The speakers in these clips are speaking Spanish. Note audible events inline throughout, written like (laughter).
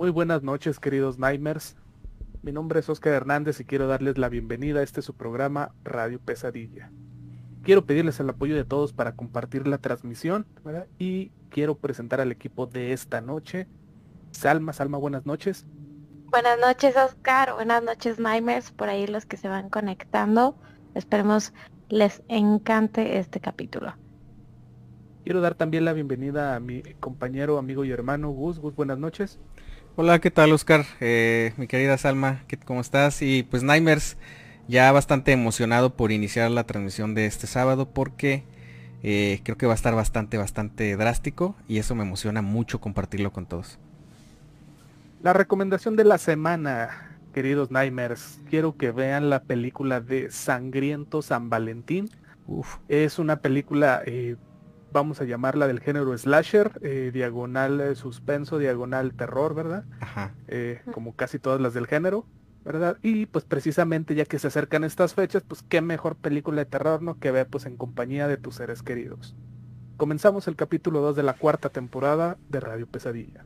Muy buenas noches, queridos Nightmares. Mi nombre es Oscar Hernández y quiero darles la bienvenida a este su programa Radio Pesadilla. Quiero pedirles el apoyo de todos para compartir la transmisión ¿verdad? y quiero presentar al equipo de esta noche. Salma, Salma, buenas noches. Buenas noches, Oscar. Buenas noches, Nightmares. Por ahí los que se van conectando. Esperemos les encante este capítulo. Quiero dar también la bienvenida a mi compañero, amigo y hermano Gus. Gus, buenas noches. Hola, ¿qué tal Oscar? Eh, mi querida Salma, ¿cómo estás? Y pues Nightmares, ya bastante emocionado por iniciar la transmisión de este sábado porque eh, creo que va a estar bastante, bastante drástico y eso me emociona mucho compartirlo con todos. La recomendación de la semana, queridos Nightmares, quiero que vean la película de Sangriento San Valentín. Uf. Es una película eh, vamos a llamarla del género slasher, eh, diagonal eh, suspenso, diagonal terror, ¿verdad? Ajá. Eh, como casi todas las del género, ¿verdad? Y pues precisamente ya que se acercan estas fechas, pues qué mejor película de terror, ¿no? Que ver pues en compañía de tus seres queridos. Comenzamos el capítulo 2 de la cuarta temporada de Radio Pesadilla.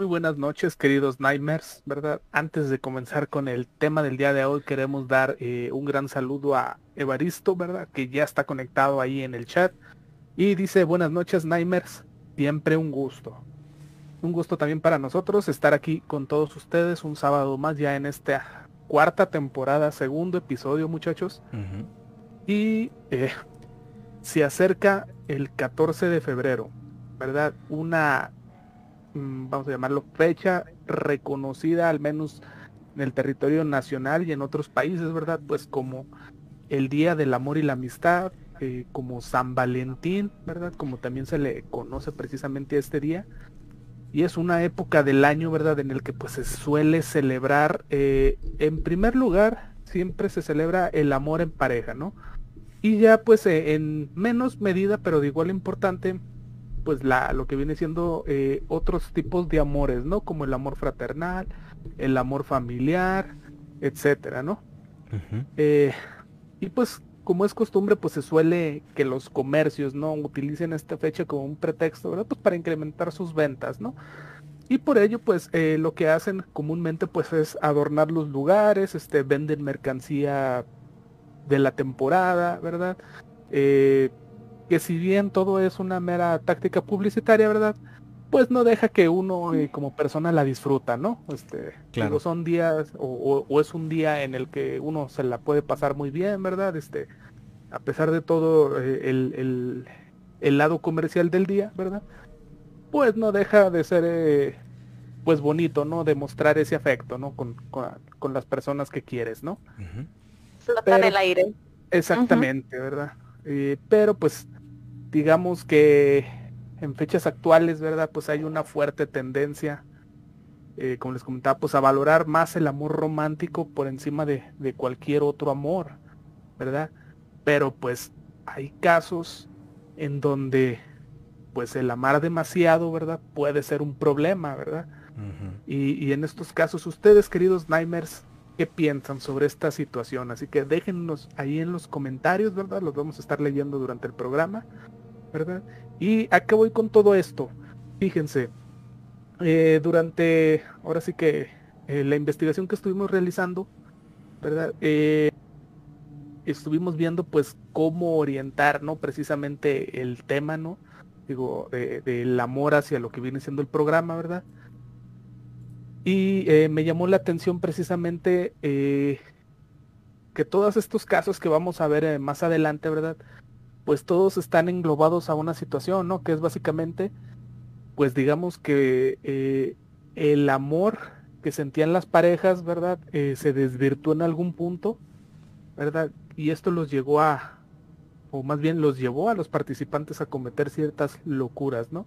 Muy buenas noches, queridos Nightmares, ¿verdad? Antes de comenzar con el tema del día de hoy, queremos dar eh, un gran saludo a Evaristo, ¿verdad? Que ya está conectado ahí en el chat. Y dice, buenas noches, Nightmares, siempre un gusto. Un gusto también para nosotros estar aquí con todos ustedes un sábado más ya en esta cuarta temporada, segundo episodio, muchachos. Uh -huh. Y eh, se acerca el 14 de febrero, ¿verdad? Una vamos a llamarlo, fecha reconocida al menos en el territorio nacional y en otros países, ¿verdad? Pues como el Día del Amor y la Amistad, eh, como San Valentín, ¿verdad? Como también se le conoce precisamente este día. Y es una época del año, ¿verdad? En el que pues se suele celebrar, eh, en primer lugar, siempre se celebra el amor en pareja, ¿no? Y ya pues eh, en menos medida, pero de igual importante, pues la lo que viene siendo eh, otros tipos de amores, ¿no? Como el amor fraternal, el amor familiar, etcétera, ¿no? Uh -huh. eh, y pues como es costumbre, pues se suele que los comercios, ¿no? Utilicen esta fecha como un pretexto, ¿verdad? Pues para incrementar sus ventas, ¿no? Y por ello, pues eh, lo que hacen comúnmente, pues es adornar los lugares, este, venden mercancía de la temporada, ¿verdad? Eh, que si bien todo es una mera táctica publicitaria, ¿verdad? Pues no deja que uno eh, como persona la disfruta, ¿no? Este, claro. digo, son días o, o, o, es un día en el que uno se la puede pasar muy bien, ¿verdad? Este, a pesar de todo eh, el, el, el, lado comercial del día, ¿verdad? Pues no deja de ser, eh, pues bonito, ¿no? Demostrar ese afecto, ¿no? Con, con, con las personas que quieres, ¿no? Uh -huh. Flota en el aire. Exactamente, uh -huh. ¿verdad? pero pues digamos que en fechas actuales, ¿verdad? Pues hay una fuerte tendencia, eh, como les comentaba, pues a valorar más el amor romántico por encima de, de, cualquier otro amor, ¿verdad? Pero pues hay casos en donde pues el amar demasiado, ¿verdad? Puede ser un problema, ¿verdad? y, en estos casos, ustedes, queridos Nightmares, ¿qué piensan sobre esta situación? Así que déjennos ahí en los comentarios, ¿verdad? Los vamos a estar leyendo durante el programa, ¿verdad? Y a qué voy con todo esto. Fíjense, eh, durante, ahora sí que eh, la investigación que estuvimos realizando, ¿verdad? Eh, estuvimos viendo pues cómo orientar, ¿no? Precisamente el tema, ¿no? Digo, del amor hacia lo que viene siendo el programa, ¿verdad? Y me llamó la atención precisamente que todos estos casos que vamos a ver más adelante, ¿verdad? Pues todos están englobados a una situación, ¿no? Que es básicamente pues digamos que eh, el amor que sentían las parejas, ¿verdad? Eh, se desvirtuó en algún punto, ¿verdad? Y esto los llegó a, o más bien los llevó a los participantes a cometer ciertas locuras, ¿no?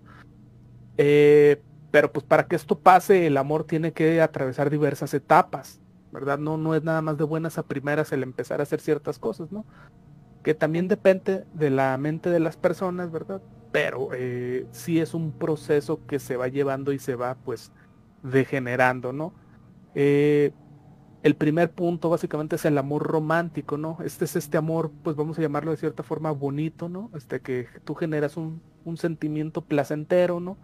Eh, pero pues para que esto pase, el amor tiene que atravesar diversas etapas, ¿verdad? No, no es nada más de buenas a primeras el empezar a hacer ciertas cosas, ¿no? Que también depende de la mente de las personas, ¿verdad? pero eh, sí es un proceso que se va llevando y se va pues degenerando, ¿no? Eh, el primer punto básicamente es el amor romántico, ¿no? Este es este amor, pues vamos a llamarlo de cierta forma bonito, ¿no? Este que tú generas un, sentimiento placentero, ¿no?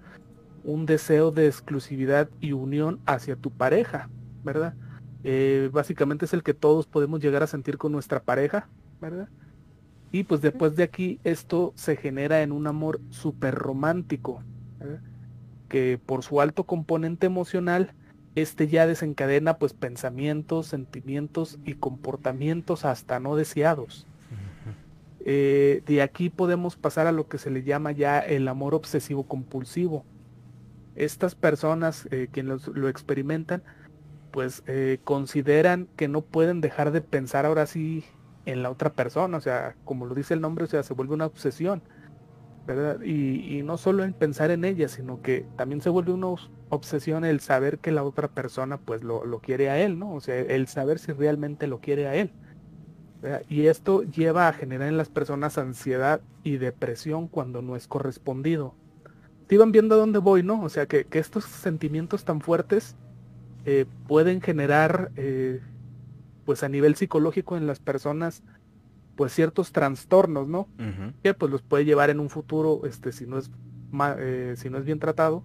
Un deseo de exclusividad y unión hacia tu pareja, ¿verdad? Eh, básicamente es el que todos podemos llegar a sentir con nuestra pareja, ¿verdad? Y pues después de aquí esto se genera en un amor súper romántico, que por su alto componente emocional, este ya desencadena pues pensamientos, sentimientos y comportamientos hasta no deseados. Eh, de aquí podemos pasar a lo que se le llama ya el amor obsesivo compulsivo. Estas personas eh, quienes lo experimentan, pues eh, consideran que no pueden dejar de pensar ahora sí en la otra persona, o sea, como lo dice el nombre, o sea, se vuelve una obsesión, ¿verdad? Y, no solo en pensar en ella, sino que también se vuelve una obsesión el saber que la otra persona pues lo, quiere a él, ¿no? O sea, el saber si realmente lo quiere a él. Y esto lleva a generar en las personas ansiedad y depresión cuando no es correspondido. Te iban viendo a dónde voy, ¿no? O sea, que, estos sentimientos tan fuertes eh, pueden generar eh, pues a nivel psicológico en las personas pues ciertos trastornos, ¿no? Que pues los puede llevar en un futuro, este, si no es, eh, si no es bien tratado,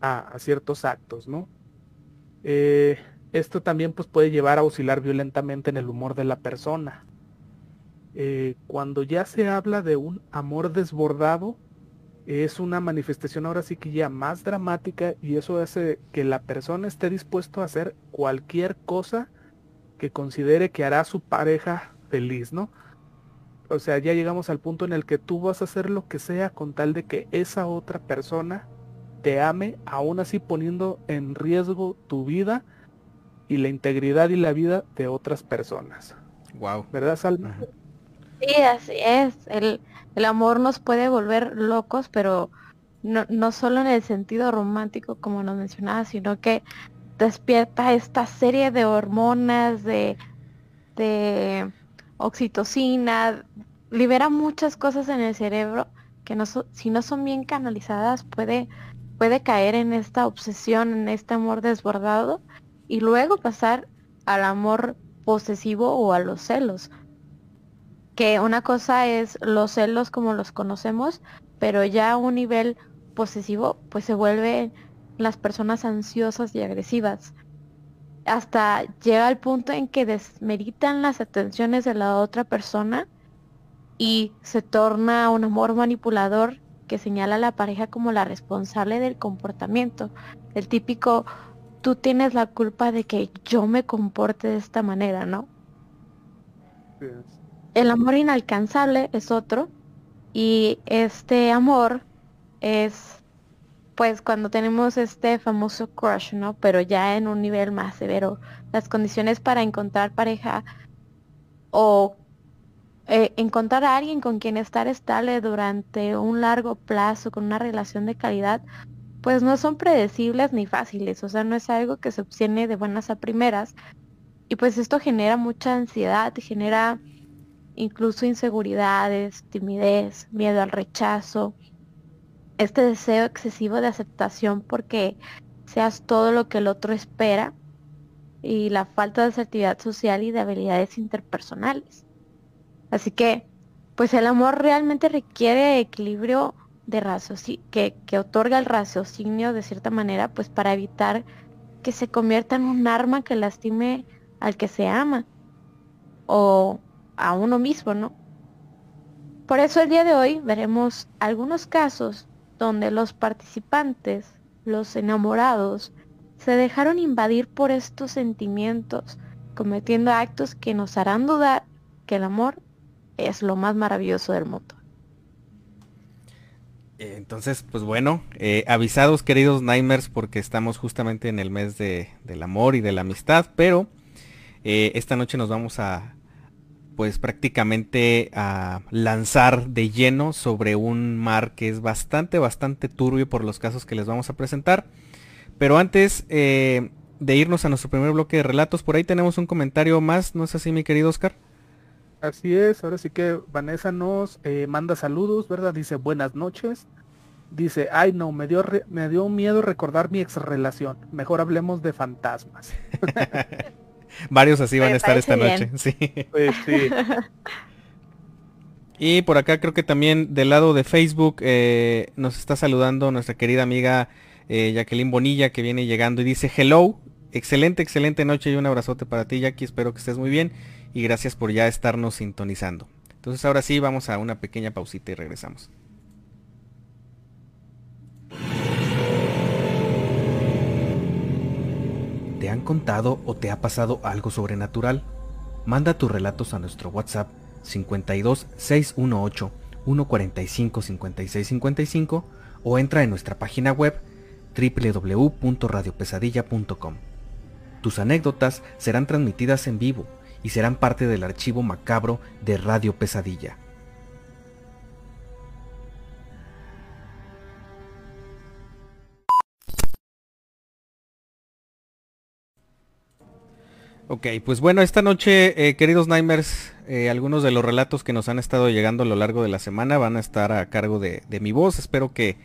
a, ciertos actos, ¿no? Eh, esto también pues puede llevar a oscilar violentamente en el humor de la persona. Eh, cuando ya se habla de un amor desbordado, es una manifestación ahora sí que ya más dramática y eso hace que la persona esté dispuesto a hacer cualquier cosa que considere que hará a su pareja feliz, ¿no? O sea, ya llegamos al punto en el que tú vas a hacer lo que sea con tal de que esa otra persona te ame, aún así poniendo en riesgo tu vida y la integridad y la vida de otras personas. Wow. ¿Verdad, Salma? Sí, así es. El, el, amor nos puede volver locos, pero no, no solo en el sentido romántico, como nos mencionaba, sino que despierta esta serie de hormonas, de, de oxitocina, libera muchas cosas en el cerebro que no si no son bien canalizadas puede, puede caer en esta obsesión, en este amor desbordado y luego pasar al amor posesivo o a los celos. Que una cosa es los celos como los conocemos, pero ya a un nivel posesivo pues se vuelve las personas ansiosas y agresivas. Hasta llega al punto en que desmeritan las atenciones de la otra persona y se torna un amor manipulador que señala a la pareja como la responsable del comportamiento. El típico, tú tienes la culpa de que yo me comporte de esta manera, ¿no? El amor inalcanzable es otro y este amor es pues cuando tenemos este famoso crush, ¿no? Pero ya en un nivel más severo, las condiciones para encontrar pareja o eh, encontrar a alguien con quien estar estable durante un largo plazo, con una relación de calidad, pues no son predecibles ni fáciles, o sea, no es algo que se obtiene de buenas a primeras. Y pues esto genera mucha ansiedad, genera incluso inseguridades, timidez, miedo al rechazo, este deseo excesivo de aceptación porque seas todo lo que el otro espera y la falta de asertividad social y de habilidades interpersonales. Así que, pues el amor realmente requiere equilibrio de que, que otorga el raciocinio de cierta manera, pues para evitar que se convierta en un arma que lastime al que se ama o a uno mismo, ¿no? Por eso el día de hoy veremos algunos casos donde los participantes, los enamorados, se dejaron invadir por estos sentimientos, cometiendo actos que nos harán dudar que el amor es lo más maravilloso del mundo. Eh, entonces, pues bueno, eh, avisados queridos Nightmares porque estamos justamente en el mes de, del amor y de la amistad, pero eh, esta noche nos vamos a, pues prácticamente a lanzar de lleno sobre un mar que es bastante, bastante turbio por los casos que les vamos a presentar. Pero antes eh, de irnos a nuestro primer bloque de relatos, por ahí tenemos un comentario más, ¿no es así mi querido Oscar? Así es, ahora sí que Vanessa nos eh, manda saludos, ¿verdad? Dice buenas noches. Dice, ay no, me dio, me dio miedo recordar mi ex relación. Mejor hablemos de fantasmas. (laughs) (laughs) Varios así van a estar esta noche. Sí. (laughs) Pues, sí. (laughs) Y por acá creo que también del lado de Facebook eh, nos está saludando nuestra querida amiga eh, Jacqueline Bonilla que viene llegando y dice hello, excelente, excelente noche y un abrazote para ti Jackie, espero que estés muy bien y gracias por ya estarnos sintonizando. Entonces ahora sí vamos a una pequeña pausita y regresamos. ¿Te han contado o te ha pasado algo sobrenatural? Manda tus relatos a nuestro WhatsApp 52 618 145 56 55 o entra en nuestra página web www.radiopesadilla.com. Tus anécdotas serán transmitidas en vivo y serán parte del archivo macabro de Radio Pesadilla. Ok, pues bueno, esta noche, eh, queridos Nightmares, eh, algunos de los relatos que nos han estado llegando a lo largo de la semana van a estar a cargo de, mi voz. Espero que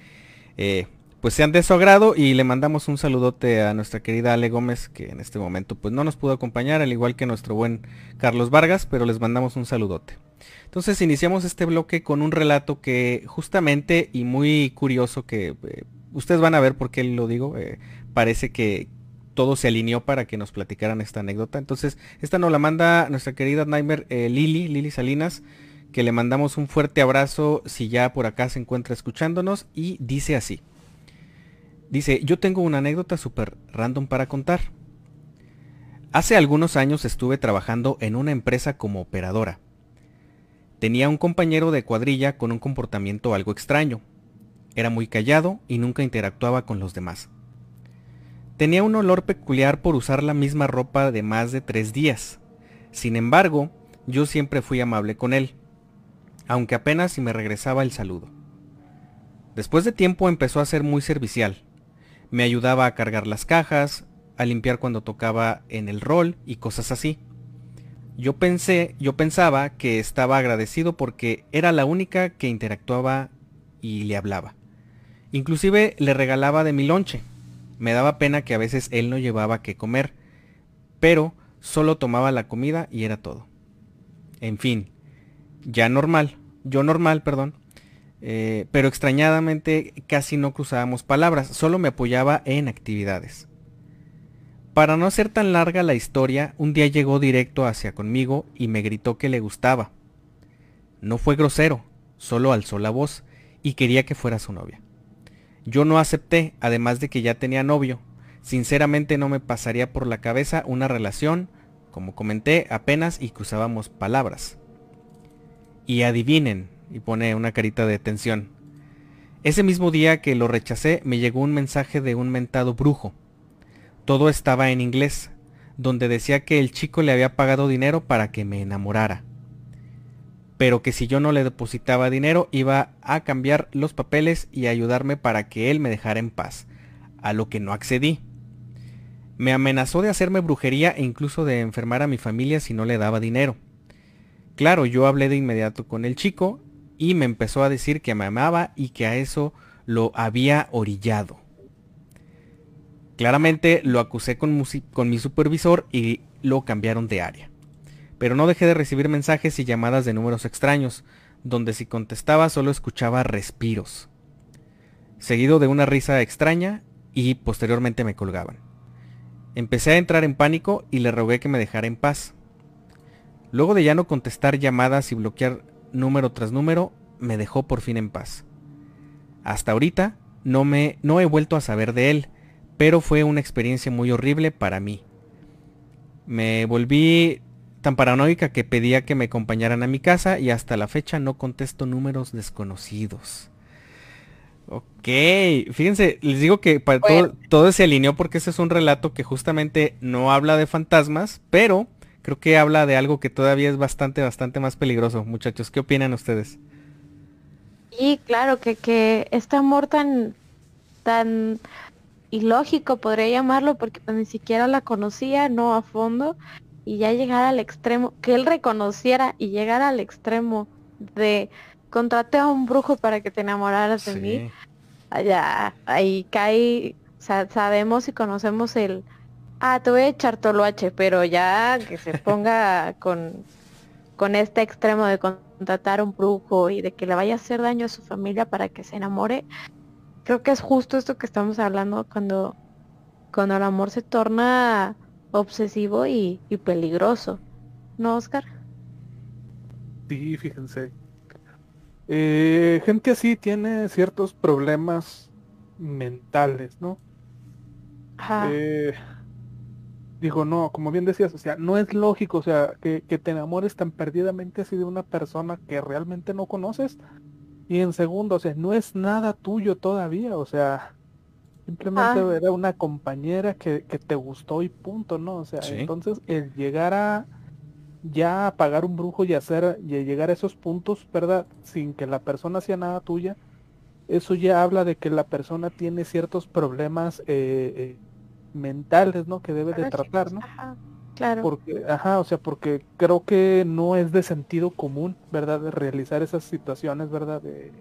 eh, pues sean de su agrado y le mandamos un saludote a nuestra querida Ale Gómez que en este momento pues no nos pudo acompañar al igual que nuestro buen Carlos Vargas pero les mandamos un saludote. Entonces iniciamos este bloque con un relato que justamente y muy curioso que eh, ustedes van a ver por qué lo digo, parece que todo se alineó para que nos platicaran esta anécdota. Entonces esta nos la manda nuestra querida Nightmare eh, Lili, Lili Salinas que le mandamos un fuerte abrazo si ya por acá se encuentra escuchándonos y dice así. Dice, yo tengo una anécdota súper random para contar. Hace algunos años estuve trabajando en una empresa como operadora. Tenía un compañero de cuadrilla con un comportamiento algo extraño. Era muy callado y nunca interactuaba con los demás. Tenía un olor peculiar por usar la misma ropa de más de tres días. Sin embargo, yo siempre fui amable con él, aunque apenas si me regresaba el saludo. Después de tiempo empezó a ser muy servicial me ayudaba a cargar las cajas, a limpiar cuando tocaba en el rol y cosas así. Yo pensé, yo pensaba que estaba agradecido porque era la única que interactuaba y le hablaba. Inclusive le regalaba de mi lonche. Me daba pena que a veces él no llevaba que comer, pero solo tomaba la comida y era todo. En fin, ya normal, yo normal, perdón, eh, pero extrañadamente casi no cruzábamos palabras, solo me apoyaba en actividades. Para no ser tan larga la historia, un día llegó directo hacia conmigo y me gritó que le gustaba. No fue grosero, solo alzó la voz y quería que fuera su novia. Yo no acepté, además de que ya tenía novio. Sinceramente no me pasaría por la cabeza una relación, como comenté, apenas y cruzábamos palabras. Y adivinen, y pone una carita de tensión. Ese mismo día que lo rechacé me llegó un mensaje de un mentado brujo. Todo estaba en inglés, donde decía que el chico le había pagado dinero para que me enamorara. Pero que si yo no le depositaba dinero iba a cambiar los papeles y ayudarme para que él me dejara en paz, a lo que no accedí. Me amenazó de hacerme brujería e incluso de enfermar a mi familia si no le daba dinero. Claro, yo hablé de inmediato con el chico y me empezó a decir que me amaba y que a eso lo había orillado. Claramente lo acusé con, mi supervisor y lo cambiaron de área. Pero no dejé de recibir mensajes y llamadas de números extraños, donde si contestaba solo escuchaba respiros, seguido de una risa extraña y posteriormente me colgaban. Empecé a entrar en pánico y le rogué que me dejara en paz. Luego de ya no contestar llamadas y bloquear número tras número, me dejó por fin en paz. Hasta ahorita no me no he vuelto a saber de él, pero fue una experiencia muy horrible para mí. Me volví tan paranoica que pedía que me acompañaran a mi casa y hasta la fecha no contesto números desconocidos. Ok, fíjense, les digo que para todo, todo se alineó porque ese es un relato que justamente no habla de fantasmas, pero creo que habla de algo que todavía es bastante, bastante más peligroso. Muchachos, ¿qué opinan ustedes? Y claro, que, que este amor tan, tan ilógico podría llamarlo, porque pues ni siquiera la conocía, no a fondo, y ya llegar al extremo, que él reconociera y llegar al extremo de contraté a un brujo para que te enamoraras de mí, allá, ahí cae, sabemos y conocemos el, ah, te voy a echar toloache, pero ya que se (laughs) ponga con, con este extremo de contratar a un brujo y de que le vaya a hacer daño a su familia para que se enamore, creo que es justo esto que estamos hablando cuando, cuando el amor se torna obsesivo y, peligroso. ¿No, Oscar? Sí, fíjense. Eh, gente así tiene ciertos problemas mentales, ¿no? Eh, digo, no, como bien decías, o sea, no es lógico, o sea, que, que, te enamores tan perdidamente así de una persona que realmente no conoces. Y en segundo, o sea, no es nada tuyo todavía, o sea, Simplemente ah. era una compañera que, te gustó y punto, ¿no? O sea, entonces el llegar a ya a pagar un brujo y hacer y llegar a esos puntos, ¿verdad? Sin que la persona sea nada tuya, eso ya habla de que la persona tiene ciertos problemas eh, eh, mentales, ¿no? Que debe de tratar, ¿no? claro. Porque, ajá, o sea, porque creo que no es de sentido común, ¿verdad? De realizar esas situaciones, ¿verdad? De,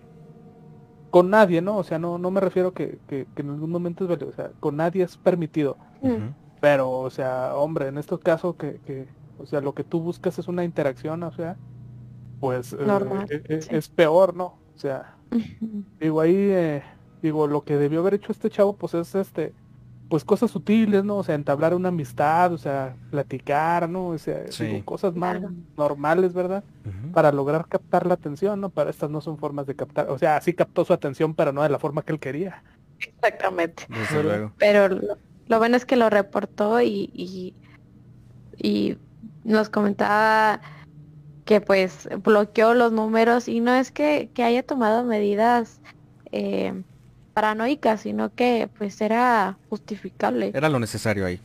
con nadie, ¿no? O sea, no, no me refiero que, que, en algún momento es válido, o sea, con nadie es permitido. Pero, o sea, hombre, en estos casos que, que, o sea, lo que tú buscas es una interacción, o sea, pues eh, eh, eh, es, peor, ¿no? O sea, digo ahí, digo, lo que debió haber hecho este chavo, pues es este, pues cosas sutiles, ¿no? O sea, entablar una amistad, o sea, platicar, ¿no? O sea, cosas más normales, ¿verdad? Para lograr captar la atención, ¿no? Para estas no son formas de captar, o sea, sí captó su atención, pero no de la forma que él quería. Exactamente. Pero lo, bueno es que lo reportó y, y, nos comentaba que pues bloqueó los números y no es que, que haya tomado medidas eh, paranoica, sino que pues era justificable. Era lo necesario ahí.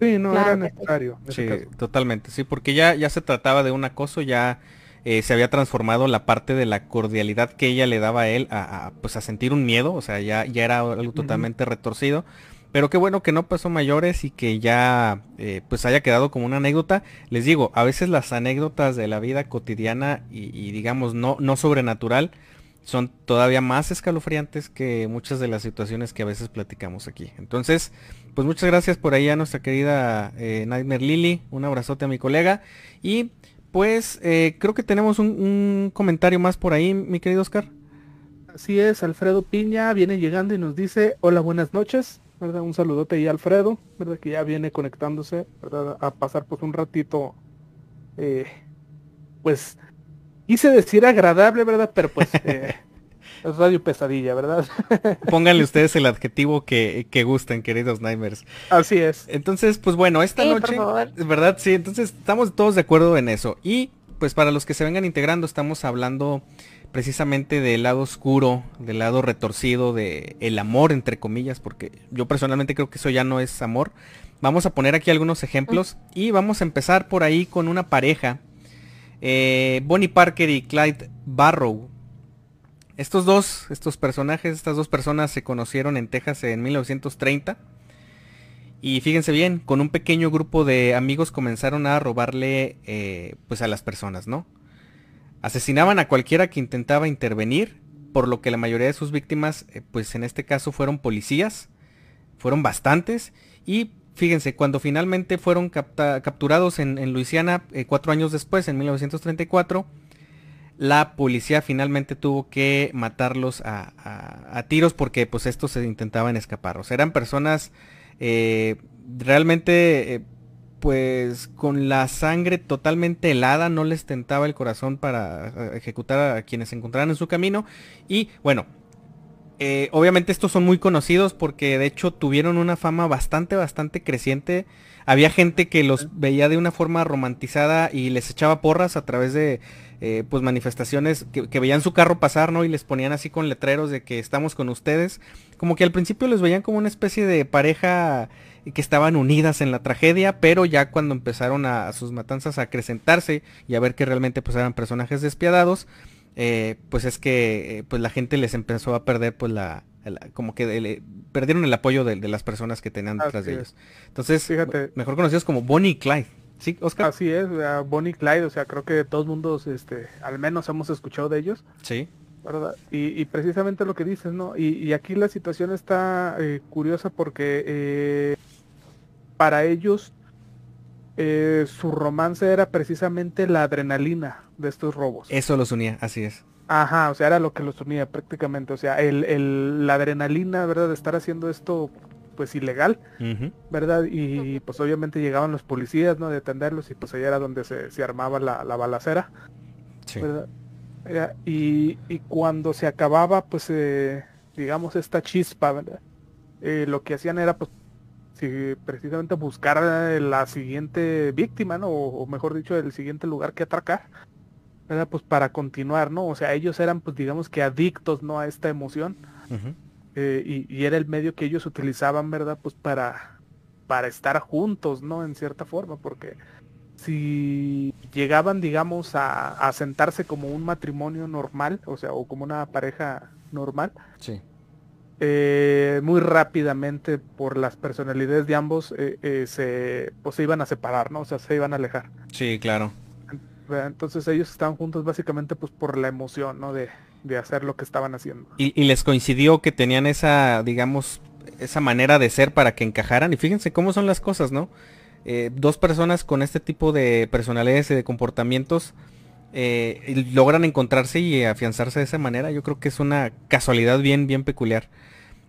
Sí, no era necesario. Sí, totalmente, sí, porque ya, ya se trataba de un acoso, ya eh, se había transformado la parte de la cordialidad que ella le daba a él a, pues a sentir un miedo, o sea, ya, ya era algo totalmente retorcido. Pero qué bueno que no pasó mayores y que ya eh, pues haya quedado como una anécdota. Les digo, a veces las anécdotas de la vida cotidiana y, y digamos no, no sobrenatural, son todavía más escalofriantes que muchas de las situaciones que a veces platicamos aquí. Entonces, pues muchas gracias por ahí a nuestra querida eh, Nightmare Lily, un abrazote a mi colega y pues eh, creo que tenemos un, comentario más por ahí, mi querido Oscar. Así es, Alfredo Piña viene llegando y nos dice, hola, buenas noches, ¿verdad? Un saludote ahí Alfredo, ¿verdad? Que ya viene conectándose, ¿verdad? A pasar pues un ratito, eh, pues Quise decir agradable, ¿verdad? Pero pues eh, (laughs) es radio pesadilla, ¿verdad? (laughs) Pónganle ustedes el adjetivo que, que gusten, queridos Nightmares. Así es. Entonces, pues bueno, esta noche, ¿verdad? Sí, entonces estamos todos de acuerdo en eso. Y pues para los que se vengan integrando, estamos hablando precisamente del lado oscuro, del lado retorcido, de el amor, entre comillas, porque yo personalmente creo que eso ya no es amor. Vamos a poner aquí algunos ejemplos y vamos a empezar por ahí con una pareja eh, Bonnie Parker y Clyde Barrow. Estos dos, estos personajes, estas dos personas se conocieron en Texas en 1930. Y fíjense bien, con un pequeño grupo de amigos comenzaron a robarle eh, pues a las personas, ¿no? Asesinaban a cualquiera que intentaba intervenir, por lo que la mayoría de sus víctimas, eh, pues en este caso fueron policías, fueron bastantes y fíjense, cuando finalmente fueron capturados en, Luisiana eh, cuatro años después, en 1934, la policía finalmente tuvo que matarlos a, tiros porque pues estos se intentaban escapar. O sea, eran personas eh, realmente eh, pues con la sangre totalmente helada, no les tentaba el corazón para ejecutar a quienes se encontraran en su camino. Y bueno, eh, obviamente estos son muy conocidos porque de hecho tuvieron una fama bastante, bastante creciente. Había gente que los veía de una forma romantizada y les echaba porras a través de eh, pues manifestaciones que, veían su carro pasar, ¿no? Y les ponían así con letreros de que estamos con ustedes. Como que al principio les veían como una especie de pareja que estaban unidas en la tragedia, pero ya cuando empezaron a, sus matanzas a acrecentarse y a ver que realmente pues eran personajes despiadados, eh, pues es que eh, pues la gente les empezó a perder pues la, como que perdieron el apoyo de, las personas que tenían detrás de ellos. Entonces, Fíjate. mejor conocidos como Bonnie y Clyde. Sí, Oscar. Así es, Bonnie y Clyde, o sea, creo que todos mundos, este, al menos hemos escuchado de ellos. Sí. ¿verdad? Y, precisamente lo que dices, ¿no? Y, aquí la situación está eh, curiosa porque para ellos su romance era precisamente la adrenalina, de estos robos. Eso los unía, así es. Ajá, o sea, era lo que los unía prácticamente. O sea, el, la adrenalina, ¿verdad? De estar haciendo esto, pues ilegal, ¿verdad? Y pues obviamente llegaban los policías, ¿no? De atenderlos y pues allá era donde se, armaba la, balacera. Sí. ¿verdad? y, y, cuando se acababa, pues, eh, digamos, esta chispa, ¿verdad? Eh, lo que hacían era, pues, precisamente buscar la siguiente víctima, ¿no? O, mejor dicho, el siguiente lugar que atracar ¿verdad? Pues para continuar, ¿no? O sea, ellos eran, pues digamos que adictos, ¿no? A esta emoción. Eh, y, era el medio que ellos utilizaban, ¿verdad? Pues para, para estar juntos, ¿no? En cierta forma, porque si llegaban, digamos, a, sentarse como un matrimonio normal, o sea, o como una pareja normal, sí. Eh, muy rápidamente por las personalidades de ambos eh, se, pues, se iban a separar, ¿no? O sea, se iban a alejar. Sí, claro. Entonces ellos estaban juntos básicamente pues por la emoción, ¿no? De, hacer lo que estaban haciendo. Y, les coincidió que tenían esa, digamos, esa manera de ser para que encajaran. Y fíjense cómo son las cosas, ¿no? Eh, dos personas con este tipo de personalidades y de comportamientos eh, logran encontrarse y afianzarse de esa manera. Yo creo que es una casualidad bien, bien peculiar.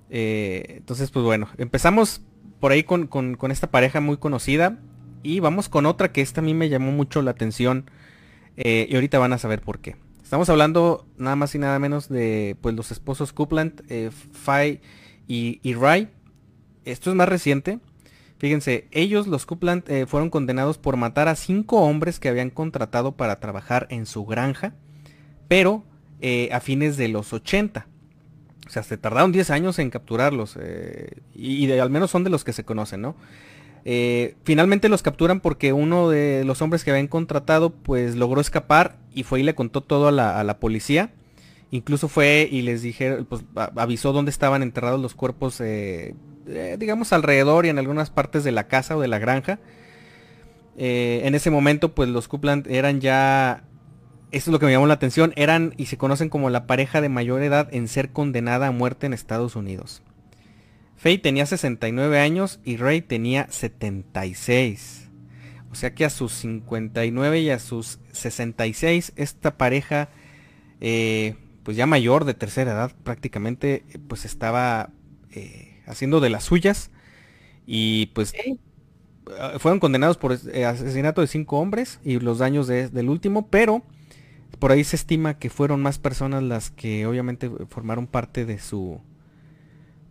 Eh, entonces, pues bueno, empezamos por ahí con, con, esta pareja muy conocida. Y vamos con otra que esta a mí me llamó mucho la atención. Eh, y ahorita van a saber por qué. Estamos hablando nada más y nada menos de pues los esposos Coupland, Fay y, y, Ray. Esto es más reciente. Fíjense, ellos, los Coupland, eh, fueron condenados por matar a cinco hombres que habían contratado para trabajar en su granja, pero a fines de los 80. O sea, se tardaron 10 años en capturarlos. y, al menos son de los que se conocen, ¿no? Eh, finalmente los capturan porque uno de los hombres que habían contratado pues logró escapar y fue y le contó todo a la, policía. Incluso fue y les dije, pues avisó dónde estaban enterrados los cuerpos, eh, eh, digamos alrededor y en algunas partes de la casa o de la granja. en ese momento pues los Coupland eran ya, esto es lo que me llamó la atención, eran y se conocen como la pareja de mayor edad en ser condenada a muerte en Estados Unidos. Faye tenía 69 años y Ray tenía 76. O sea que a sus 59 y a sus 66 esta pareja, eh, pues ya mayor de tercera edad prácticamente, pues estaba eh, haciendo de las suyas y pues ah, fueron condenados por eh, asesinato de cinco hombres y los daños del último, pero por ahí se estima que fueron más personas las que obviamente formaron parte de su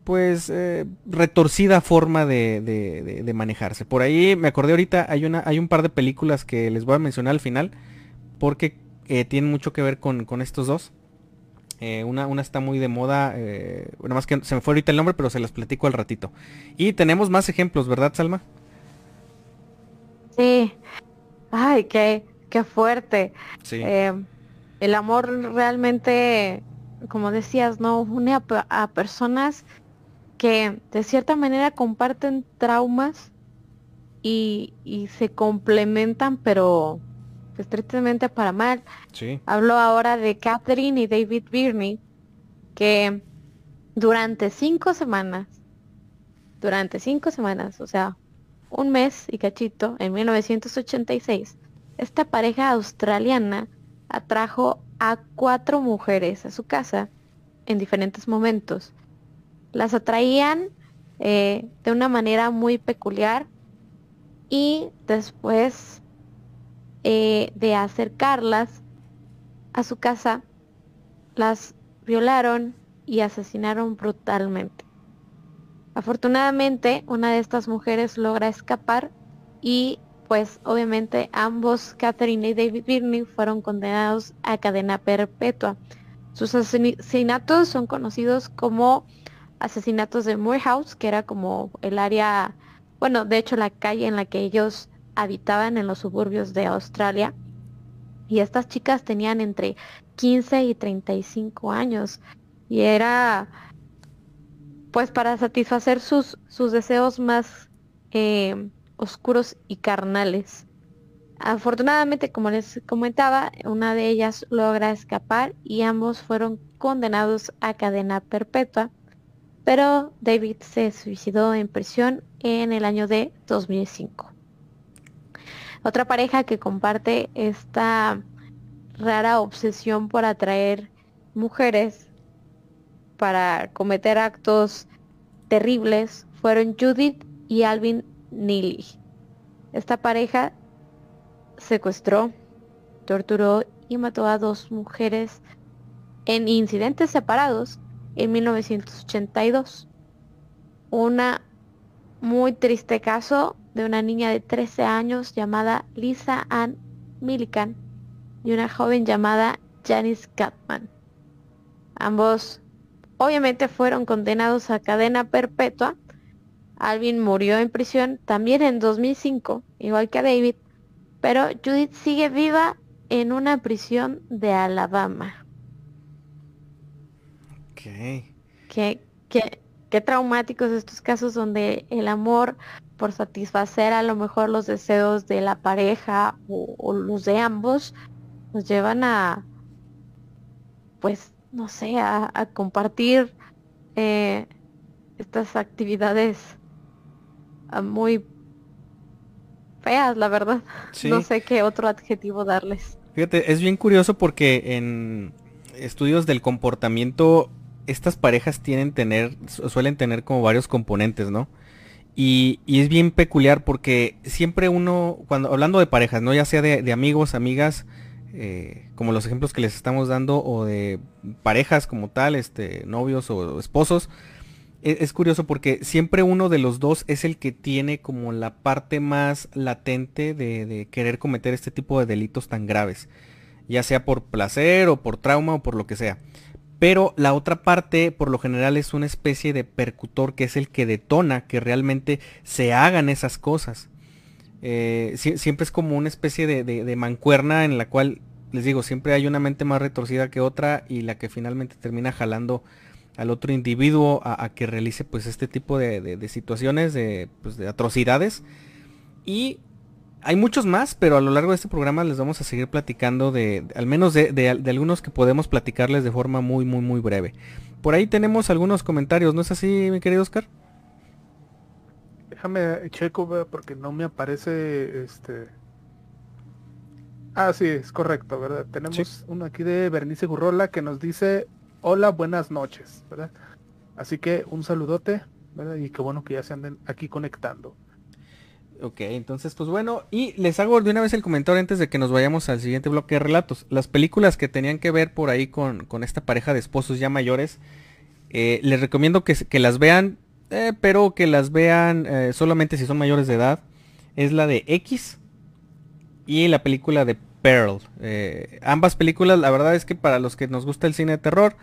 pues eh, retorcida forma de, manejarse. Por ahí me acordé ahorita, hay, una, hay un par de películas que les voy a mencionar al final, porque eh, tienen mucho que ver con, estos dos. Eh, una, una, está muy de moda, bueno, más que se me fue ahorita el nombre, pero se las platico al ratito. Y tenemos más ejemplos, ¿verdad, Salma? Sí. Ay, qué, qué fuerte. Sí. el amor realmente, como decías, ¿no? Une a personas que de cierta manera comparten traumas y, se complementan, pero estrictamente para mal. Hablo ahora de Catherine y David Birney, que durante cinco semanas durante cinco semanas, o sea, un mes y cachito, en 1986, esta pareja australiana atrajo a cuatro mujeres a su casa en diferentes momentos. Las atraían eh, de una manera muy peculiar y después eh, de acercarlas a su casa, las violaron y asesinaron brutalmente. Afortunadamente, una de estas mujeres logra escapar y pues obviamente ambos, Catherine y David Birney, fueron condenados a cadena perpetua. Sus asesinatos son conocidos como asesinatos de Morehouse, que era como el área, bueno, de hecho la calle en la que ellos habitaban en los suburbios de Australia. Y estas chicas tenían entre 15 y 35 años. Y era pues para satisfacer sus, sus deseos más eh, oscuros y carnales. Afortunadamente, como les comentaba, una de ellas logra escapar y ambos fueron condenados a cadena perpetua, pero David se suicidó en prisión en el año de 2005. Otra pareja que comparte esta rara obsesión por atraer mujeres para cometer actos terribles fueron Judith y Alvin Neely. Esta pareja secuestró, torturó y mató a dos mujeres en incidentes separados en 1982. Una muy triste caso de una niña de 13 años llamada Lisa Ann Millikan y una joven llamada Janice Gatman. Ambos obviamente fueron condenados a cadena perpetua Alvin murió en prisión también en 2005, igual que David, pero Judith sigue viva en una prisión de Alabama. Ok. Qué, qué, traumáticos estos casos donde el amor por satisfacer a lo mejor los deseos de la pareja o, los de ambos nos llevan a, pues, no sé, a, compartir eh, estas actividades muy feas, la verdad. No sé qué otro adjetivo darles. Fíjate, es bien curioso porque en estudios del comportamiento estas parejas tienen tener, suelen tener como varios componentes, ¿no? Y, es bien peculiar porque siempre uno, cuando hablando de parejas, ¿no? Ya sea de, amigos, amigas, eh, como los ejemplos que les estamos dando, o de parejas como tal, este, novios o esposos, e, es, curioso porque siempre uno de los dos es el que tiene como la parte más latente de, querer cometer este tipo de delitos tan graves. Ya sea por placer o por trauma o por lo que sea. Pero la otra parte por lo general es una especie de percutor que es el que detona que realmente se hagan esas cosas. Eh, siempre es como una especie de, de, mancuerna en la cual, les digo, siempre hay una mente más retorcida que otra y la que finalmente termina jalando al otro individuo a, que realice pues este tipo de, situaciones, pues, de, atrocidades. Y hay muchos más, pero a lo largo de este programa les vamos a seguir platicando de, al menos de, algunos que podemos platicarles de forma muy, muy, muy breve. Por ahí tenemos algunos comentarios, ¿no es así, mi querido Oscar? Déjame checo, porque no me aparece este... Ah, sí, es correcto, ¿verdad? Tenemos uno aquí de Bernice Gurrola que nos dice, hola, buenas noches, ¿verdad? Así que un saludote, ¿verdad? Y qué bueno que ya se anden aquí conectando. Ok, entonces pues bueno, y les hago de una vez el comentario antes de que nos vayamos al siguiente bloque de relatos. Las películas que tenían que ver por ahí con, esta pareja de esposos ya mayores, eh, les recomiendo que, las vean, eh, pero que las vean eh, solamente si son mayores de edad. Es la de X y la película de Pearl. Ambas películas, la verdad es que para los que nos gusta el cine de terror,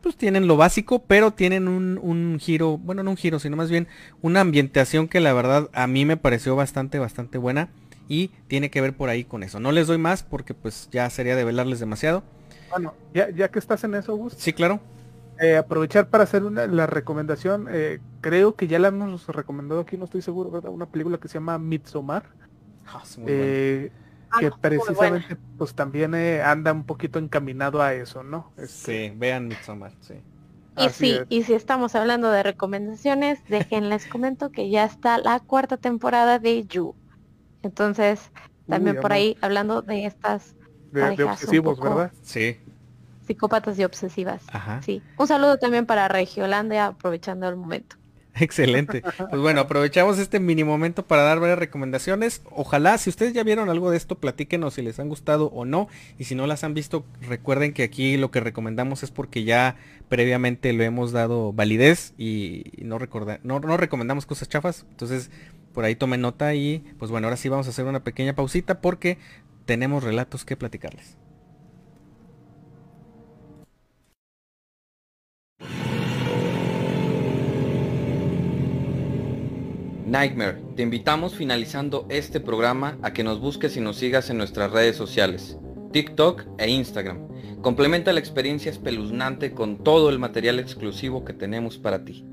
pues tienen lo básico, pero tienen un, giro, bueno, no un giro, sino más bien una ambientación que la verdad a mí me pareció bastante, bastante buena y tiene que ver por ahí con eso. No les doy más porque pues ya sería develarles demasiado. Bueno, ya, ya que estás en eso, Gus. Sí, claro. Eh, aprovechar para hacer una, la recomendación, eh, creo que ya la hemos recomendado aquí, no estoy seguro, ¿verdad? Una película que se llama Midsommar. Ah, Ah, que precisamente pues también eh, anda un poquito encaminado a eso, ¿no? Este... Sí, vean Midsommar, sí. Y sí, y si estamos hablando de recomendaciones, déjenles comento que ya está la cuarta temporada de You. Entonces, también por ahí hablando de estas de, obsesivos, ¿verdad? Sí. Psicópatas y obsesivas. Sí. Un saludo también para Regiolandia, aprovechando el momento. (laughs) Excelente. Pues bueno, aprovechamos este mini momento para dar varias recomendaciones. Ojalá, si ustedes ya vieron algo de esto, platíquenos si les han gustado o no. Y si no las han visto, recuerden que aquí lo que recomendamos es porque ya previamente lo hemos dado validez y no, no, no recomendamos cosas chafas. Entonces, por ahí tomen nota y pues bueno, ahora sí vamos a hacer una pequeña pausita porque tenemos relatos que platicarles. Nightmare, te invitamos finalizando este programa a que nos busques y nos sigas en nuestras redes sociales, TikTok e Instagram. Complementa la experiencia espeluznante con todo el material exclusivo que tenemos para ti.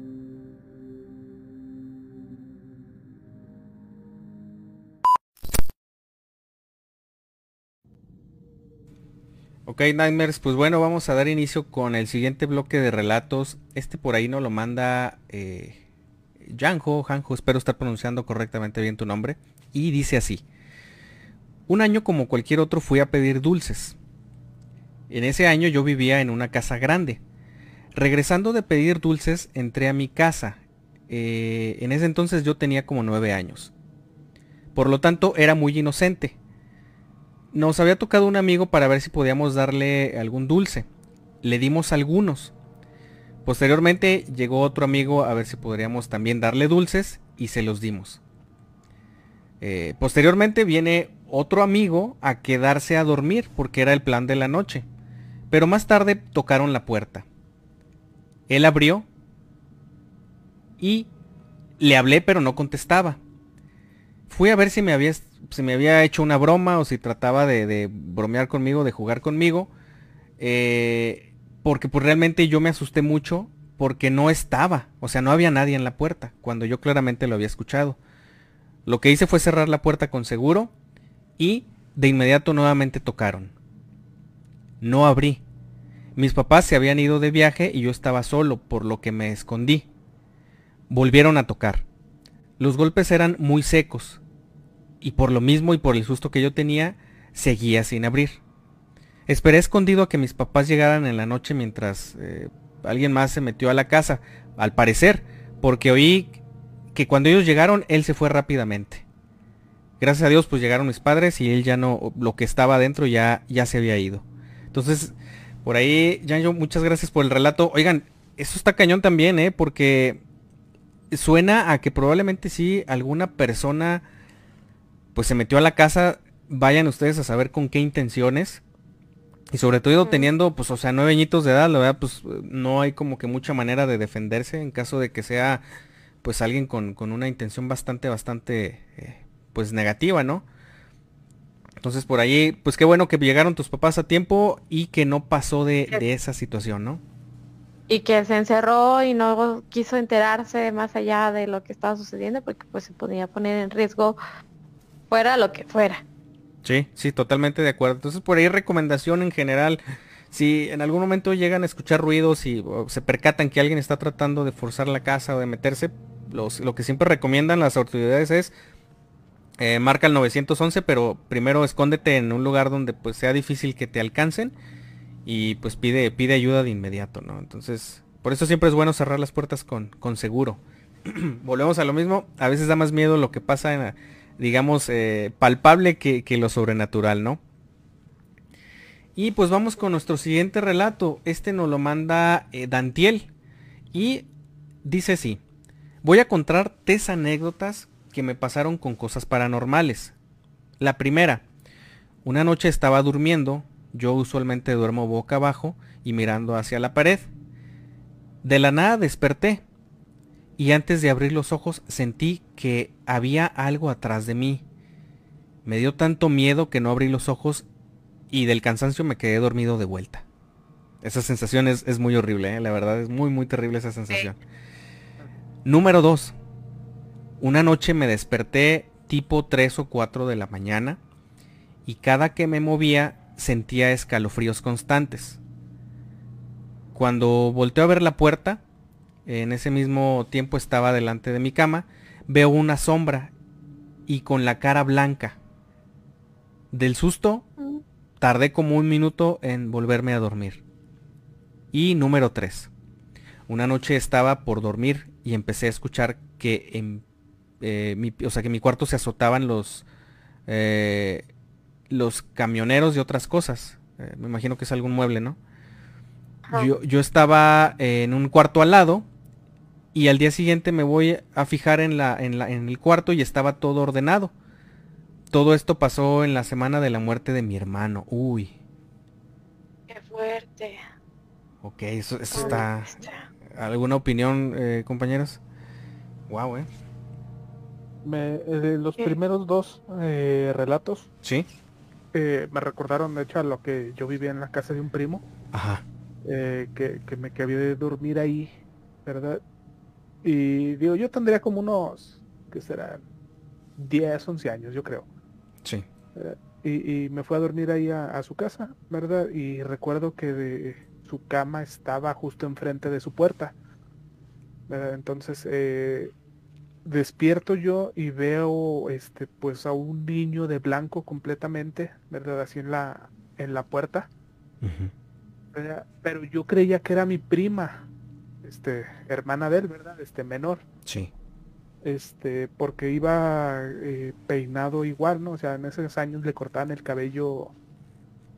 Ok, Nightmares, pues bueno, vamos a dar inicio con el siguiente bloque de relatos. Este por ahí nos lo manda eh, Janjo, Janjo, espero estar pronunciando correctamente bien tu nombre. Y dice así. Un año como cualquier otro fui a pedir dulces. En ese año yo vivía en una casa grande. Regresando de pedir dulces, entré a mi casa. Eh, en ese entonces yo tenía como nueve años. Por lo tanto, era muy inocente. Nos había tocado un amigo para ver si podíamos darle algún dulce. Le dimos algunos. Posteriormente llegó otro amigo a ver si podríamos también darle dulces y se los dimos. Eh, posteriormente viene otro amigo a quedarse a dormir porque era el plan de la noche. Pero más tarde tocaron la puerta. Él abrió y le hablé pero no contestaba. Fui a ver si me había, me había hecho una broma o si trataba de, bromear conmigo, de jugar conmigo. Eh, porque pues realmente yo me asusté mucho porque no estaba, o sea, no había nadie en la puerta, cuando yo claramente lo había escuchado. Lo que hice fue cerrar la puerta con seguro y de inmediato nuevamente tocaron. No abrí. Mis papás se habían ido de viaje y yo estaba solo, por lo que me escondí. Volvieron a tocar. Los golpes eran muy secos, y por lo mismo y por el susto que yo tenía, seguía sin abrir. Esperé escondido a que mis papás llegaran en la noche mientras eh, alguien más se metió a la casa, al parecer, porque oí que cuando ellos llegaron, él se fue rápidamente. Gracias a Dios, pues llegaron mis padres y él ya no, lo que estaba adentro ya, ya se había ido. Entonces, por ahí, Janjo, muchas gracias por el relato. Oigan, eso está cañón también, ¿eh? Porque suena a que probablemente sí alguna persona pues se metió a la casa. Vayan ustedes a saber con qué intenciones. Y sobre todo teniendo, pues, o sea, nueve añitos de edad, la verdad, pues, no hay como que mucha manera de defenderse en caso de que sea, pues, alguien con, una intención bastante, bastante, eh, pues, negativa, ¿no? Entonces, por ahí, pues, qué bueno que llegaron tus papás a tiempo y que no pasó de, de esa situación, ¿no? Y que se encerró y no quiso enterarse más allá de lo que estaba sucediendo porque, pues, se podía poner en riesgo fuera lo que fuera. Sí, sí, totalmente de acuerdo. Entonces por ahí recomendación en general, si en algún momento llegan a escuchar ruidos y se percatan que alguien está tratando de forzar la casa o de meterse, lo que siempre recomiendan las autoridades es eh, marca el 911, pero primero escóndete en un lugar donde pues sea difícil que te alcancen y pues pide, pide ayuda de inmediato, ¿no? Entonces, por eso siempre es bueno cerrar las puertas con, con seguro. (clears throat) Volvemos a lo mismo, a veces da más miedo lo que pasa en digamos, eh, palpable que, lo sobrenatural, ¿no? Y pues vamos con nuestro siguiente relato. Este nos lo manda eh, Dantiel. Y dice así. Voy a contar tres anécdotas que me pasaron con cosas paranormales. La primera. Una noche estaba durmiendo. Yo usualmente duermo boca abajo y mirando hacia la pared. De la nada desperté y antes de abrir los ojos sentí que había algo atrás de mí. Me dio tanto miedo que no abrí los ojos y del cansancio me quedé dormido de vuelta. Esa sensación es, muy horrible, ¿eh? la verdad es muy muy terrible esa sensación. Número 2. Una noche me desperté tipo 3 o 4 de la mañana y cada que me movía sentía escalofríos constantes. cuando volteo a ver la puerta, en ese mismo tiempo estaba delante de mi cama, veo una sombra y con la cara blanca. Del susto, Mm. tardé como un minuto en volverme a dormir. Y número 3. Una noche estaba por dormir y empecé a escuchar que en eh, mi, o sea, que en mi cuarto se azotaban los eh, los camioneros y otras cosas. Eh, me imagino que es algún mueble, ¿no? Yo, yo estaba en un cuarto al lado y al día siguiente me voy a fijar en, la, en, la, en el cuarto y estaba todo ordenado. Todo esto pasó en la semana de la muerte de mi hermano. Uy, Qué fuerte. ok, eso, eso está... ¿Alguna opinión, eh, compañeros? Wow, ¿eh? Me- eh, los ¿Qué? primeros dos eh, relatos Sí. eh, me recordaron de hecho a lo que yo vivía en la casa de un primo, Ajá. eh, que, que me quedé de dormir ahí, ¿verdad? Y digo, yo tendría como unos, que serán? 10, 11 años, yo creo. Sí. Y, y me fui a dormir ahí a, a su casa, ¿verdad? Y recuerdo que de- su cama estaba justo enfrente de su puerta. ¿verdad? Entonces eh, despierto yo y veo este pues a un niño de blanco completamente, ¿verdad? Así en la en la puerta. Pero yo creía que era mi prima, este, hermana de él, ¿verdad? Este menor Sí. este, porque iba eh, peinado igual, ¿no? O sea, en esos años le cortaban el cabello,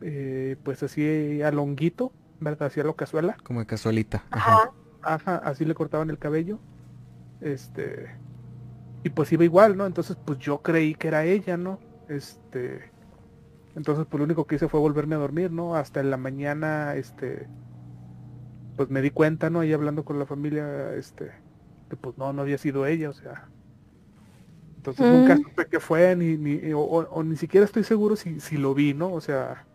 eh, pues así a longuito, ¿verdad? Así a lo cazuela. Como de casualita. Ajá. Ajá. Ajá, así le cortaban el cabello. Este, y pues iba igual, ¿no? Entonces, pues yo creí que era ella, ¿no? Este, entonces, pues lo único que hice fue volverme a dormir, ¿no? Hasta en la mañana, este, pues me di cuenta, ¿no? Ahí hablando con la familia, este, que pues no, no había sido ella, o sea. Entonces Mm. nunca supe qué fue, ni, ni, o, o- o ni siquiera estoy seguro si, si lo vi, ¿no? O sea,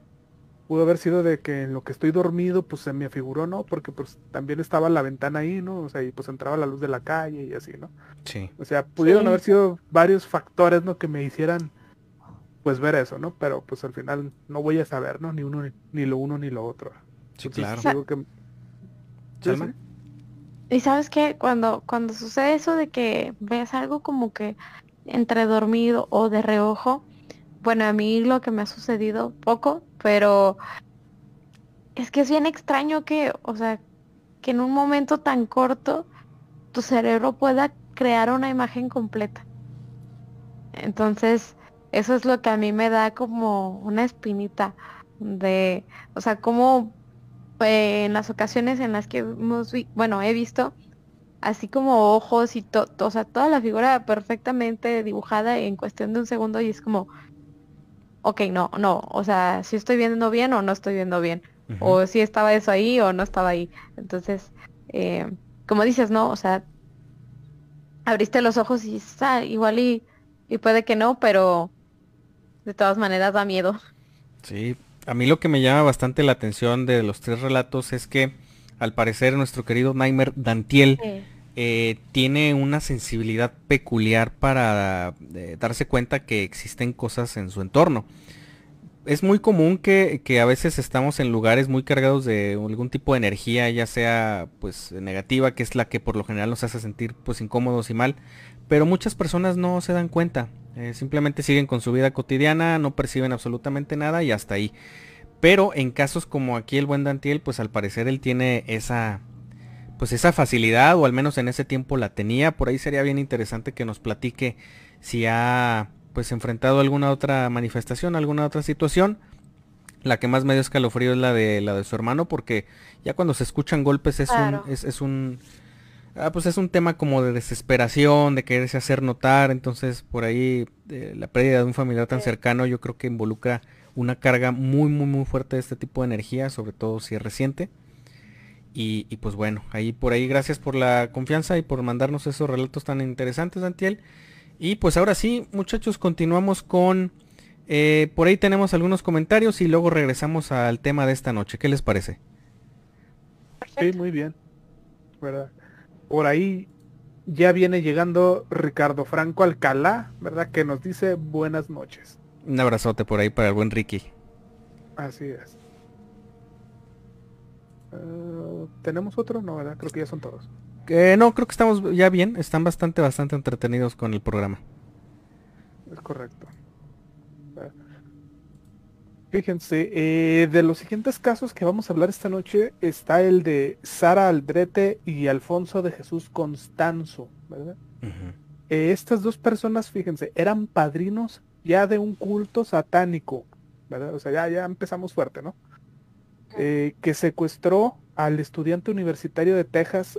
pudo haber sido de que en lo que estoy dormido, pues se me figuró, ¿no? Porque pues también estaba la ventana ahí, ¿no? O sea, y pues entraba la luz de la calle y así, ¿no? Sí. O sea, pudieron Sí. haber sido varios factores, ¿no? Que me hicieran, pues, ver eso, ¿no? Pero pues al final no voy a saber, ¿no? Ni uno, ni, ni lo uno, ni lo otro. Sí, Entonces, claro. digo que... Sí, Salma. sí. Y sabes que cuando, cuando sucede eso de que ves algo como que entre dormido o de reojo, bueno, a mí lo que me ha sucedido poco, pero es que es bien extraño que, o sea, que en un momento tan corto tu cerebro pueda crear una imagen completa. Entonces, eso es lo que a mí me da como una espinita de, o sea, como eh, en las ocasiones en las que hemos vi- bueno, he visto así como ojos y todo, o sea, toda la figura perfectamente dibujada en cuestión de un segundo y es como, ok, no, no, o sea, si estoy viendo bien o no estoy viendo bien, o si estaba eso ahí o no estaba ahí. Entonces, eh, como dices, ¿no? O sea, abriste los ojos y está igual y, y puede que no, pero de todas maneras da miedo. Sí, a mí lo que me llama bastante la atención de los tres relatos es que al parecer nuestro querido Nightmare Dantiel eh, tiene una sensibilidad peculiar para eh, darse cuenta que existen cosas en su entorno. Es muy común que, que a veces estamos en lugares muy cargados de algún tipo de energía, ya sea pues negativa, que es la que por lo general nos hace sentir pues incómodos y mal, pero muchas personas no se dan cuenta, eh, simplemente siguen con su vida cotidiana, no perciben absolutamente nada y hasta ahí. Pero en casos como aquí el buen Dantiel, pues al parecer él tiene esa, pues esa facilidad o al menos en ese tiempo la tenía. Por ahí sería bien interesante que nos platique si ha pues enfrentado alguna otra manifestación, alguna otra situación. La que más me dio escalofrío es la de la de su hermano porque ya cuando se escuchan golpes es Claro. un es, es un ah, pues es un tema como de desesperación, de quererse hacer notar, entonces por ahí eh, la pérdida de un familiar tan cercano yo creo que involucra una carga muy muy muy fuerte de este tipo de energía, sobre todo si es reciente. Y, y pues bueno, ahí por ahí gracias por la confianza y por mandarnos esos relatos tan interesantes, Antiel. Y pues ahora sí, muchachos, continuamos con... eh, por ahí tenemos algunos comentarios y luego regresamos al tema de esta noche. ¿Qué les parece? Sí, muy bien. ¿Verdad? Por ahí ya viene llegando Ricardo Franco Alcalá, ¿verdad? Que nos dice buenas noches. Un abrazote por ahí para el buen Ricky. Así es. Eh, ¿Tenemos otro? No, ¿verdad? Creo que ya son todos. Eh, no, creo que estamos ya bien. Están bastante, bastante entretenidos con el programa. Es correcto. Fíjense, eh, de los siguientes casos que vamos a hablar esta noche está el de Sara Aldrete y Alfonso de Jesús Constanzo, ¿verdad? Eh, estas dos personas, fíjense, eran padrinos ya de un culto satánico, ¿verdad? O sea, ya, ya empezamos fuerte, ¿no? Eh, que secuestró al estudiante universitario de Texas,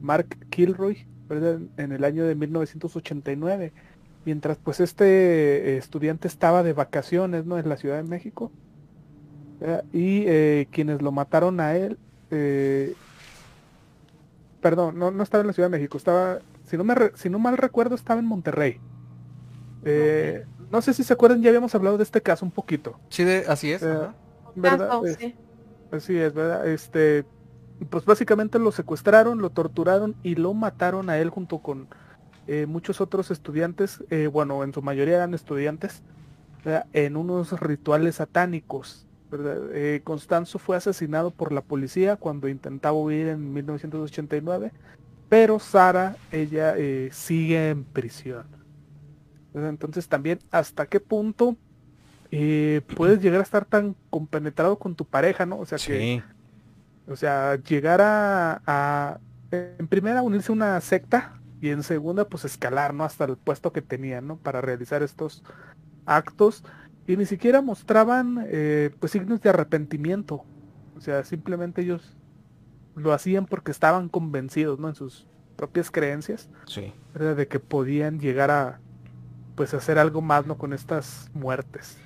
Mark Kilroy, ¿verdad? En el año de 1989 mientras pues este eh, estudiante estaba de vacaciones, ¿no? En la Ciudad de México. Y eh, quienes lo mataron a él, eh, perdón, no, no estaba en la Ciudad de México, estaba, si no, me si no mal recuerdo, estaba en Monterrey. No sé si se acuerdan, ya habíamos hablado de este caso un poquito. Sí, de, así es. ¿Verdad? Así es, ¿verdad? Este, pues básicamente lo secuestraron, lo torturaron y lo mataron a él junto con eh, muchos otros estudiantes, eh, bueno, en su mayoría eran estudiantes, en unos rituales satánicos. Eh, Constanzo fue asesinado por la policía cuando intentaba huir en 1989, pero Sara, ella sigue en prisión. Entonces también, ¿hasta qué punto puedes llegar a estar tan compenetrado con tu pareja, ¿no? O sea que, o sea, llegar a, a en primera unirse a una secta, y en segunda pues escalar, ¿no? Hasta el puesto que tenían, ¿no? Para realizar estos actos y ni siquiera mostraban eh, pues signos de arrepentimiento, o sea, simplemente ellos lo hacían porque estaban convencidos, ¿no? En sus propias creencias, sí. de que podían llegar a pues hacer algo más, ¿no? Con estas muertes.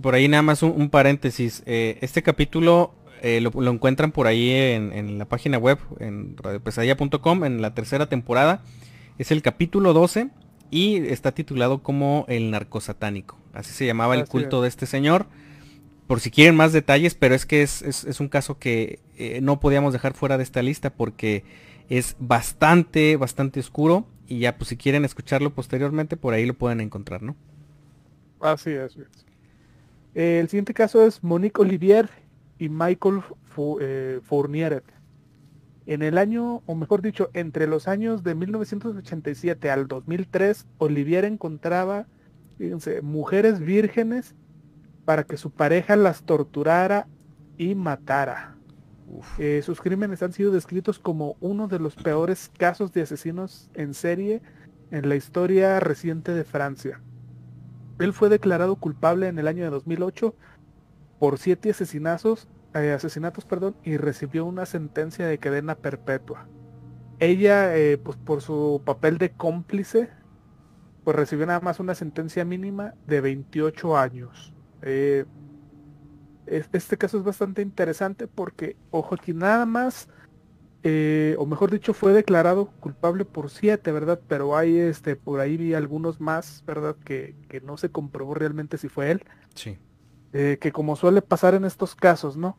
Por ahí nada más un, paréntesis, eh, este capítulo eh, lo, encuentran por ahí en, en, la página web, en radiopesadilla.com, en la tercera temporada. Es el capítulo 12 y está titulado como El narcosatánico. Así se llamaba el culto de este señor. Por si quieren más detalles, pero es que es, un caso que eh, no podíamos dejar fuera de esta lista porque es bastante, bastante oscuro. Y ya, pues si quieren escucharlo posteriormente, por ahí lo pueden encontrar, ¿no? Así es. el siguiente caso es Monique Olivier y Michael eh, Fournier en el año, o mejor dicho, entre los años de 1987 al 2003, Olivier encontraba, fíjense, mujeres vírgenes para que su pareja las torturara y matara. Eh, sus crímenes han sido descritos como uno de los peores casos de asesinos en serie en la historia reciente de Francia. Él fue declarado culpable en el año de 2008 por siete asesinazos eh, asesinatos perdón, y recibió una sentencia de cadena perpetua. Ella, eh, pues por su papel de cómplice, pues recibió nada más una sentencia mínima de 28 años. Eh, este caso es bastante interesante porque, ojo aquí, nada más, o mejor dicho, fue declarado culpable por siete, ¿verdad? Pero hay, este, por ahí vi algunos más, ¿verdad? Que, que no se comprobó realmente si fue él. Sí. Eh, que como suele pasar en estos casos, ¿no?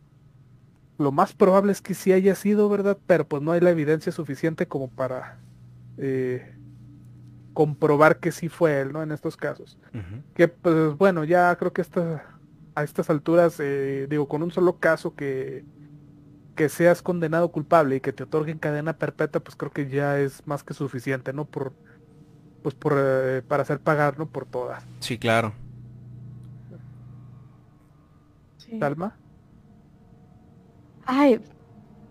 Lo más probable es que sí haya sido, ¿verdad? Pero pues no hay la evidencia suficiente como para eh, comprobar que sí fue él, ¿no? En estos casos. Que pues bueno, ya creo que a estas alturas, eh, digo, con un solo caso que, que seas condenado culpable y que te otorguen cadena perpetua, pues creo que ya es más que suficiente, ¿no? Por, pues por, para hacer pagar, ¿no? Por todas. Sí, claro. Salma. Ay,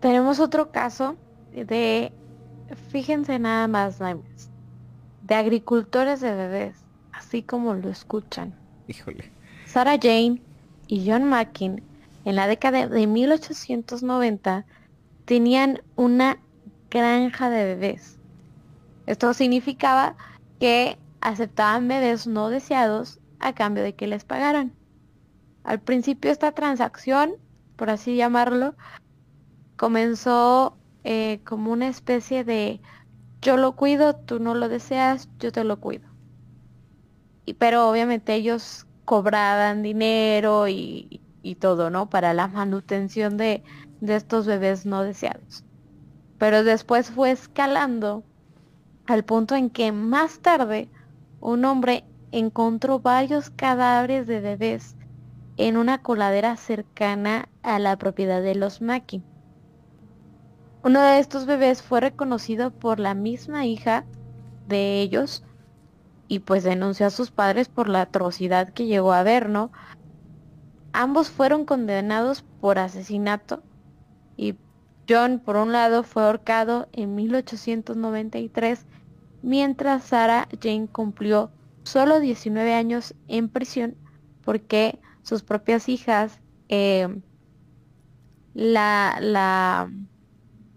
tenemos otro caso de, fíjense nada más, de agricultores de bebés, así como lo escuchan. Híjole. Sarah Jane y John Mackin en la década de 1890 tenían una granja de bebés. Esto significaba que aceptaban bebés no deseados a cambio de que les pagaran. Al principio esta transacción, por así llamarlo, comenzó eh, como una especie de yo lo cuido, tú no lo deseas, yo te lo cuido. Y, pero obviamente ellos cobraban dinero y, todo, ¿no? Para la (laughs) manutención de, de estos bebés no deseados. Pero después fue escalando al punto en que más tarde un hombre encontró varios cadáveres de bebés en una coladera cercana a la propiedad de los Mackin. Uno de estos bebés fue reconocido por la misma hija de ellos y pues denunció a sus padres por la atrocidad que llegó a ver, ¿no? Ambos fueron condenados por asesinato y John por un lado fue ahorcado en 1893 mientras Sarah Jane cumplió solo 19 años en prisión porque sus propias hijas eh, la, la,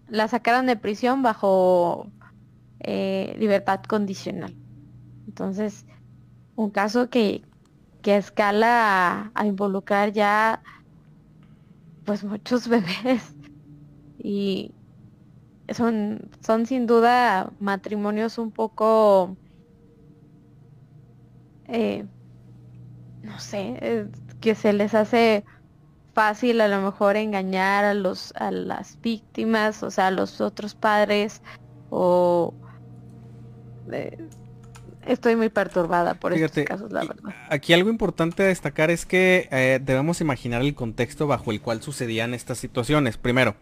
la, sacaron de prisión bajo eh, libertad condicional. Entonces, un caso que, que escala a, involucrar ya pues muchos (laughs) bebés y son, son sin duda matrimonios un poco eh, no sé, eh, que se les hace fácil a lo mejor engañar a los a las víctimas, o sea, a los otros padres o eh, estoy muy perturbada por estos casos, la verdad. Aquí algo importante a destacar es que eh, debemos imaginar el contexto bajo el cual sucedían estas situaciones. Primero,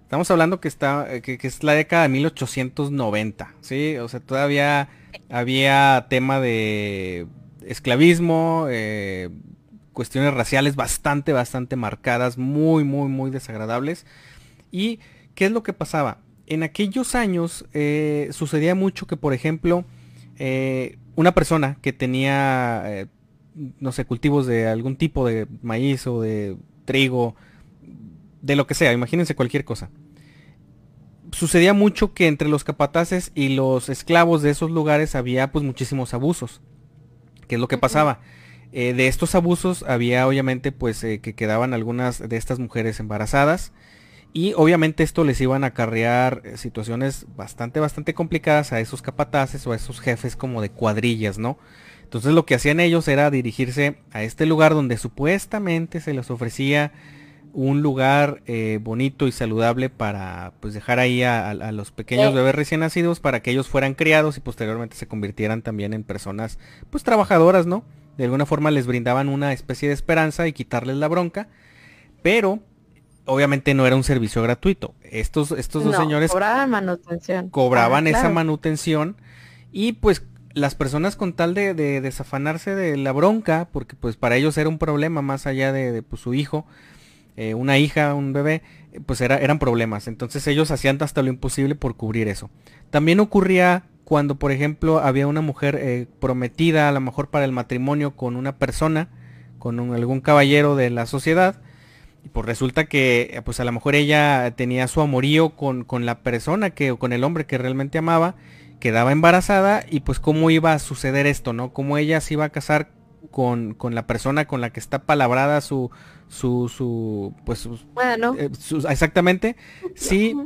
estamos hablando que está que, que es la década de 1890, ¿sí? O sea, todavía había tema de esclavismo, eh, cuestiones raciales bastante, bastante marcadas, muy, muy, muy desagradables. ¿Y qué es lo que pasaba? En aquellos años eh, sucedía mucho que, por ejemplo, eh, una persona que tenía, no sé, cultivos de algún tipo de maíz o de trigo, de lo que sea, imagínense cualquier cosa. Sucedía mucho que entre los capataces y los esclavos de esos lugares había pues muchísimos abusos. ¿Qué es lo que pasaba? Eh, de estos abusos había obviamente pues eh, que quedaban algunas de estas mujeres embarazadas y obviamente esto les iban a acarrear eh, situaciones bastante bastante complicadas a esos capataces o a esos jefes como de cuadrillas, ¿no? Entonces lo que hacían ellos era dirigirse a este lugar donde supuestamente se les ofrecía un lugar bonito y saludable para pues dejar ahí a, los pequeños bebés recién nacidos para que ellos fueran criados y posteriormente se convirtieran también en personas pues trabajadoras, ¿no? De alguna forma les brindaban una especie de esperanza y quitarles la bronca, pero obviamente no era un servicio gratuito. Estos, estos dos señores cobraban manutención. Cobraban ah, esa manutención y pues las personas con tal de, desafanarse de la bronca, porque pues para ellos era un problema más allá de, pues, su hijo, eh, una hija, un bebé, pues era, eran problemas. Entonces ellos hacían hasta lo imposible por cubrir eso. También ocurría cuando por ejemplo había una mujer eh, prometida a lo mejor para el matrimonio con una persona, con algún caballero de la sociedad, y pues resulta que eh, pues a lo mejor ella tenía su amorío con, con la persona que o con el hombre que realmente amaba, quedaba embarazada y pues cómo iba a suceder esto, ¿no? Cómo ella se iba a casar con, con la persona con la que está palabrada su, su, su pues bueno. Eh, exactamente, sí,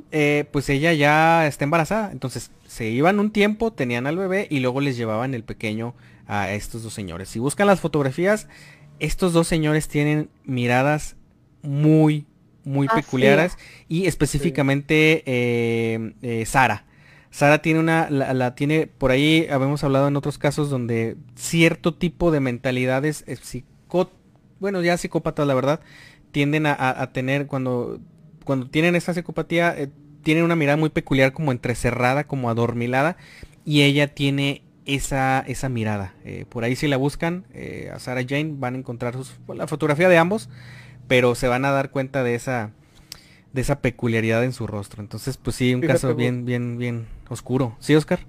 pues ella ya está embarazada, entonces se iban un tiempo, tenían al bebé y luego les llevaban el pequeño a estos dos señores. Si buscan las fotografías, estos dos señores tienen miradas muy, muy ah, peculiares y específicamente eh, eh, Sara. Sara tiene una, la, tiene, por ahí habíamos hablado en otros casos donde cierto tipo de mentalidades eh, bueno, ya psicópatas la verdad, tienden a, tener cuando, cuando tienen esa psicopatía, tiene una mirada muy peculiar, como entrecerrada, como adormilada, y ella tiene esa, esa mirada. Eh, por ahí si la buscan, eh, a Sarah Jane van a encontrar la fotografía de ambos, pero se van a dar cuenta de esa, de esa peculiaridad en su rostro. Entonces, pues sí, un caso bien, bien, bien oscuro. ¿Sí, Oscar?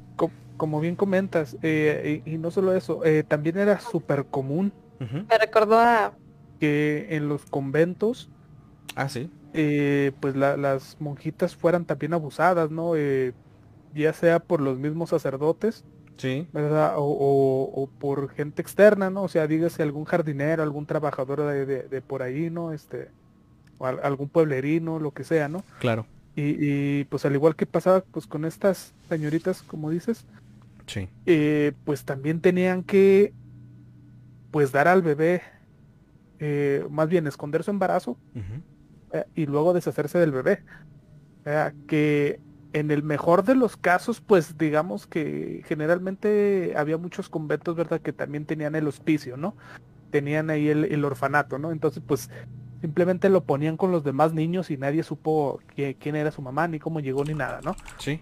Como, bien comentas, eh, y, no solo eso, también era súper común. Me recordó a... Que en los conventos... Ah, sí eh, pues las monjitas fueran también abusadas, ¿no? Eh, ya sea por los mismos sacerdotes, sí. ¿verdad? O, por gente externa, ¿no? O sea, dígase algún jardinero, algún trabajador de, por ahí, ¿no? Este, o algún pueblerino, lo que sea, ¿no? Claro. Y, pues al igual que pasaba pues con estas señoritas, como dices, sí. Eh, pues también tenían que pues dar al bebé, más bien esconder su embarazo, eh, y luego deshacerse del bebé. que en el mejor de los casos, pues digamos que generalmente había muchos conventos, ¿verdad? Que también tenían el hospicio, ¿no? Tenían ahí el, orfanato, ¿no? Entonces, pues Simplemente lo ponían con los demás niños y nadie supo quién era su mamá, ni cómo llegó, ni nada, ¿no? Sí.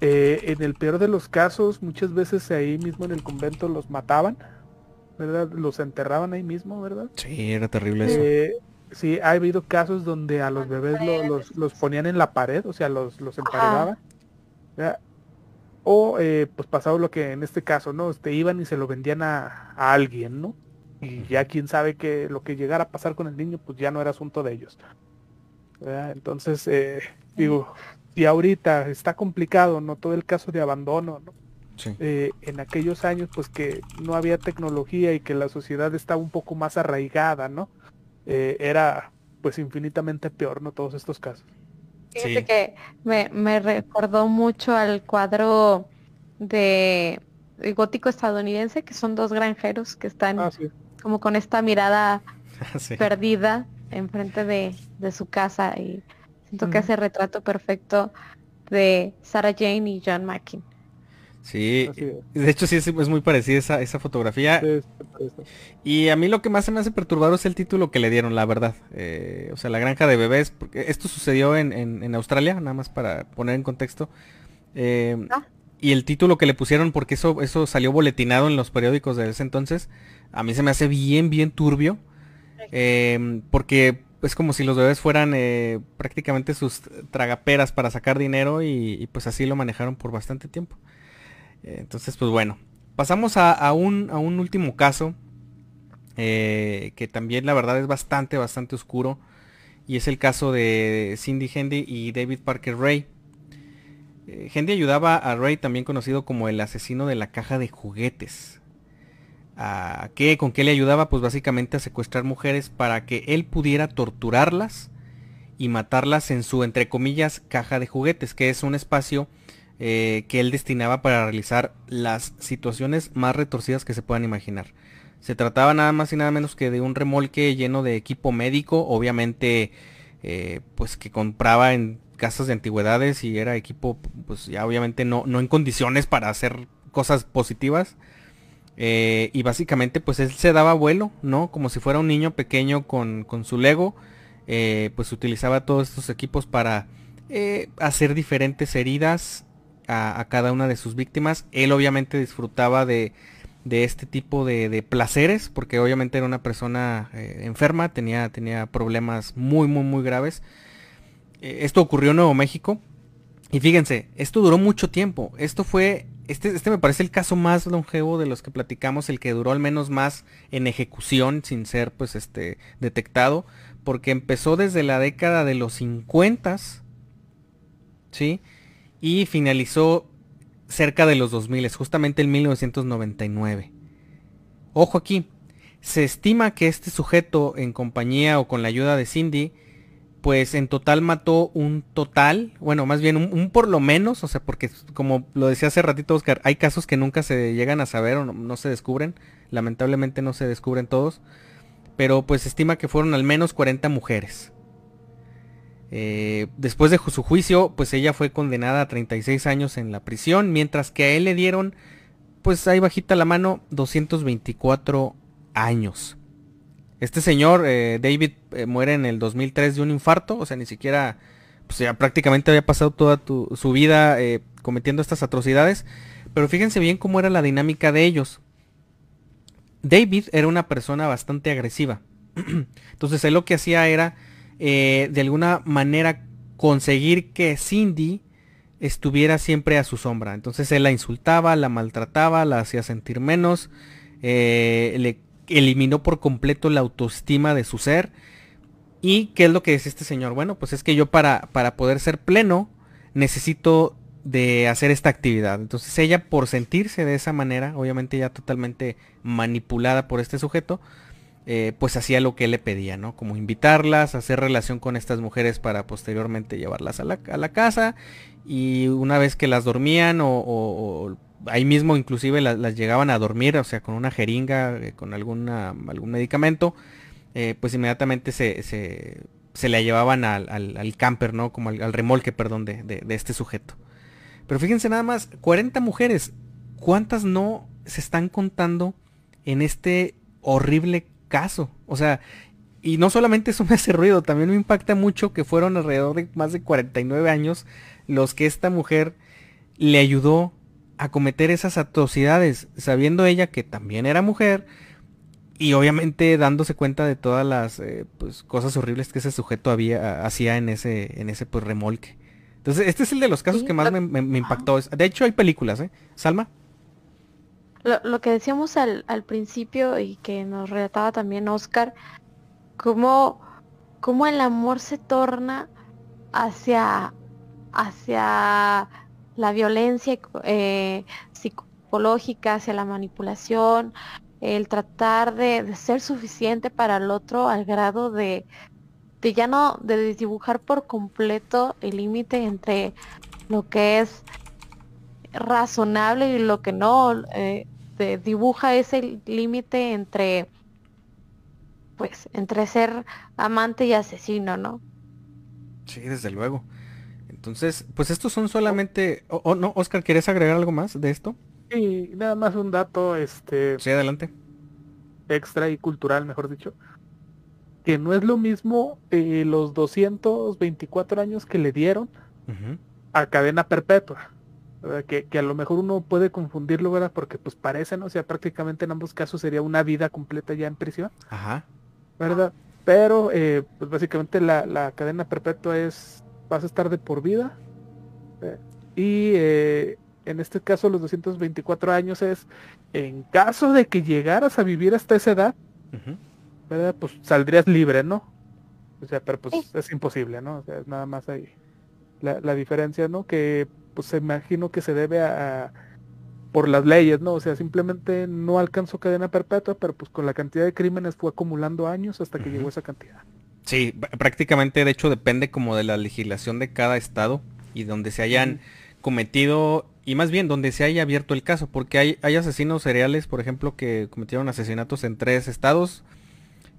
Eh, en el peor de los casos, muchas veces ahí mismo en el convento los mataban, ¿verdad? Los enterraban ahí mismo, ¿verdad? Sí, era terrible eso. Eh, sí, ha habido casos donde a los bebés los, los, ponían en la pared, o sea, los, los emparedaban. O eh, pues pasaba lo que en este caso, ¿no? Este, iban y se lo vendían a, a alguien, ¿no? y ya quién sabe que lo que llegara a pasar con el niño pues ya no era asunto de ellos. Entonces, eh, digo, si ahorita está complicado, ¿no? Todo el caso de abandono, ¿no? Eh, en aquellos años pues que no había tecnología y que la sociedad estaba un poco más arraigada, ¿no? Eh, era pues infinitamente peor, ¿no? Todos estos casos. Fíjate que me, me recordó mucho al cuadro de gótico estadounidense, que son dos granjeros que están ah, como con esta mirada (laughs) perdida enfrente de, de su casa y siento que hace retrato perfecto de Sarah Jane y John Mackin. Sí, de hecho sí es, muy parecida esa, esa fotografía. y a mí lo que más se me hace perturbador es el título que le dieron, la verdad. Eh, o sea, la granja de bebés. Porque esto sucedió en, en, Australia, nada más para poner en contexto. Eh, ah. Y el título que le pusieron, porque eso, eso salió boletinado en los periódicos de ese entonces, a mí se me hace bien, bien turbio. Porque es como si los bebés fueran eh, prácticamente sus tragaperas para sacar dinero y, pues así lo manejaron por bastante tiempo. Entonces, pues bueno. Pasamos a, un, a un, último caso. Eh, que también la verdad es bastante, bastante oscuro. Y es el caso de Cindy Hendy y David Parker Ray. Eh, Hendy ayudaba a Ray, también conocido como el asesino de la caja de juguetes. ¿A qué? ¿Con qué le ayudaba? Pues básicamente a secuestrar mujeres para que él pudiera torturarlas y matarlas en su, entre comillas, caja de juguetes, que es un espacio eh, que él destinaba para realizar las situaciones más retorcidas que se puedan imaginar. Se trataba nada más y nada menos que de un remolque lleno de equipo médico, obviamente eh, pues que compraba en casas de antigüedades y era equipo pues ya obviamente no, no en condiciones para hacer cosas positivas. Eh, y básicamente pues él se daba vuelo, ¿no? Como si fuera un niño pequeño con, su Lego. Pues utilizaba todos estos equipos para hacer diferentes heridas a, cada una de sus víctimas. Él obviamente disfrutaba de, de este tipo de, placeres porque obviamente era una persona enferma, tenía, tenía problemas muy, muy, muy graves. esto ocurrió en Nuevo México. Y fíjense, esto duró mucho tiempo. Esto fue este, este me parece el caso más longevo de los que platicamos, el que duró al menos más en ejecución sin ser pues este detectado, porque empezó desde la década de los 50, ¿sí? Y finalizó cerca de los 2000, justamente en 1999. Ojo aquí, se estima que este sujeto en compañía o con la ayuda de Cindy pues en total mató un total, bueno, más bien un, por lo menos, o sea, porque como lo decía hace ratito Oscar, hay casos que nunca se llegan a saber o no, se descubren, lamentablemente no se descubren todos, pero pues estima que fueron al menos 40 mujeres. Eh, después de su juicio, pues ella fue condenada a 36 años en la prisión, mientras que a él le dieron, pues ahí bajita la mano, 224 años. Este señor, eh, David, eh, muere en el 2003 de un infarto, o sea, ni siquiera, pues ya prácticamente había pasado toda su vida cometiendo estas atrocidades. Pero fíjense bien cómo era la dinámica de ellos. David era una persona bastante agresiva. (clears throat) Entonces él lo que hacía era, de alguna manera, conseguir que Cindy estuviera siempre a su sombra. Entonces él la insultaba, la maltrataba, la hacía sentir menos, le eliminó por completo la autoestima de su ser. ¿Y qué es lo que dice este señor? Bueno, pues es que yo para, para poder ser pleno necesito de hacer esta actividad. Entonces ella por sentirse de esa manera, obviamente ya totalmente manipulada por este sujeto, eh, pues hacía lo que él le pedía, ¿no? Como invitarlas, hacer relación con estas mujeres para posteriormente llevarlas a la, a la casa y una vez que las dormían o ahí mismo inclusive las, llegaban a dormir, o sea, con una jeringa, eh, con alguna, algún medicamento, eh, pues inmediatamente se, se, se la llevaban al, al, camper, ¿no? Como al, remolque, perdón, de, de, este sujeto. Pero fíjense nada más, 40 mujeres, ¿cuántas no se están contando en este horrible caso? O sea, y no solamente eso (laughs) me hace ruido, también me impacta mucho que fueron alrededor de más de 49 años los que esta mujer le ayudó a cometer esas atrocidades, sabiendo ella que también era mujer y obviamente dándose cuenta de todas las eh, pues, cosas horribles que ese sujeto había hacía en ese en ese pues remolque. Entonces, este es el de los casos que más me, impactó. De hecho, hay películas, ¿eh? Salma. Lo, que decíamos al, al, principio y que nos relataba también Oscar, cómo, el amor se torna hacia, hacia la violencia eh, psicológica, hacia la manipulación, el tratar de, ser suficiente para el otro al grado de, de ya no, de dibujar por completo el límite entre lo que es razonable y lo que no, eh, dibuja ese límite entre pues entre ser amante y asesino, ¿no? Sí, desde luego. Entonces, pues estos son solamente... O no, Oscar, ¿quieres agregar algo más de esto? Sí, nada más un dato, este... Sí, adelante. Extra y cultural, mejor dicho. Que no es lo mismo eh, los 224 años que le dieron a cadena perpetua. Que, que, a lo mejor uno puede confundirlo, ¿verdad? Porque pues parece, ¿no? O sea, prácticamente en ambos casos sería una vida completa ya en prisión. Ajá. ¿verdad? Pero, eh, pues básicamente la, cadena perpetua es, vas a estar de por vida. Eh, y eh, en este caso los 224 años es, en caso de que llegaras a vivir hasta esa edad, ¿verdad? Pues saldrías libre, ¿no? O sea, pero pues es imposible, ¿no? O sea, nada más ahí la, la diferencia, ¿no? Que pues se imagino que se debe a por las leyes, ¿no? O sea, simplemente no alcanzó cadena perpetua, pero pues con la cantidad de crímenes fue acumulando años hasta que llegó esa cantidad. Sí, prácticamente de hecho depende como de la legislación de cada estado y donde se hayan cometido, y más bien donde se haya abierto el caso, porque hay, hay asesinos seriales, por ejemplo, que cometieron asesinatos en tres estados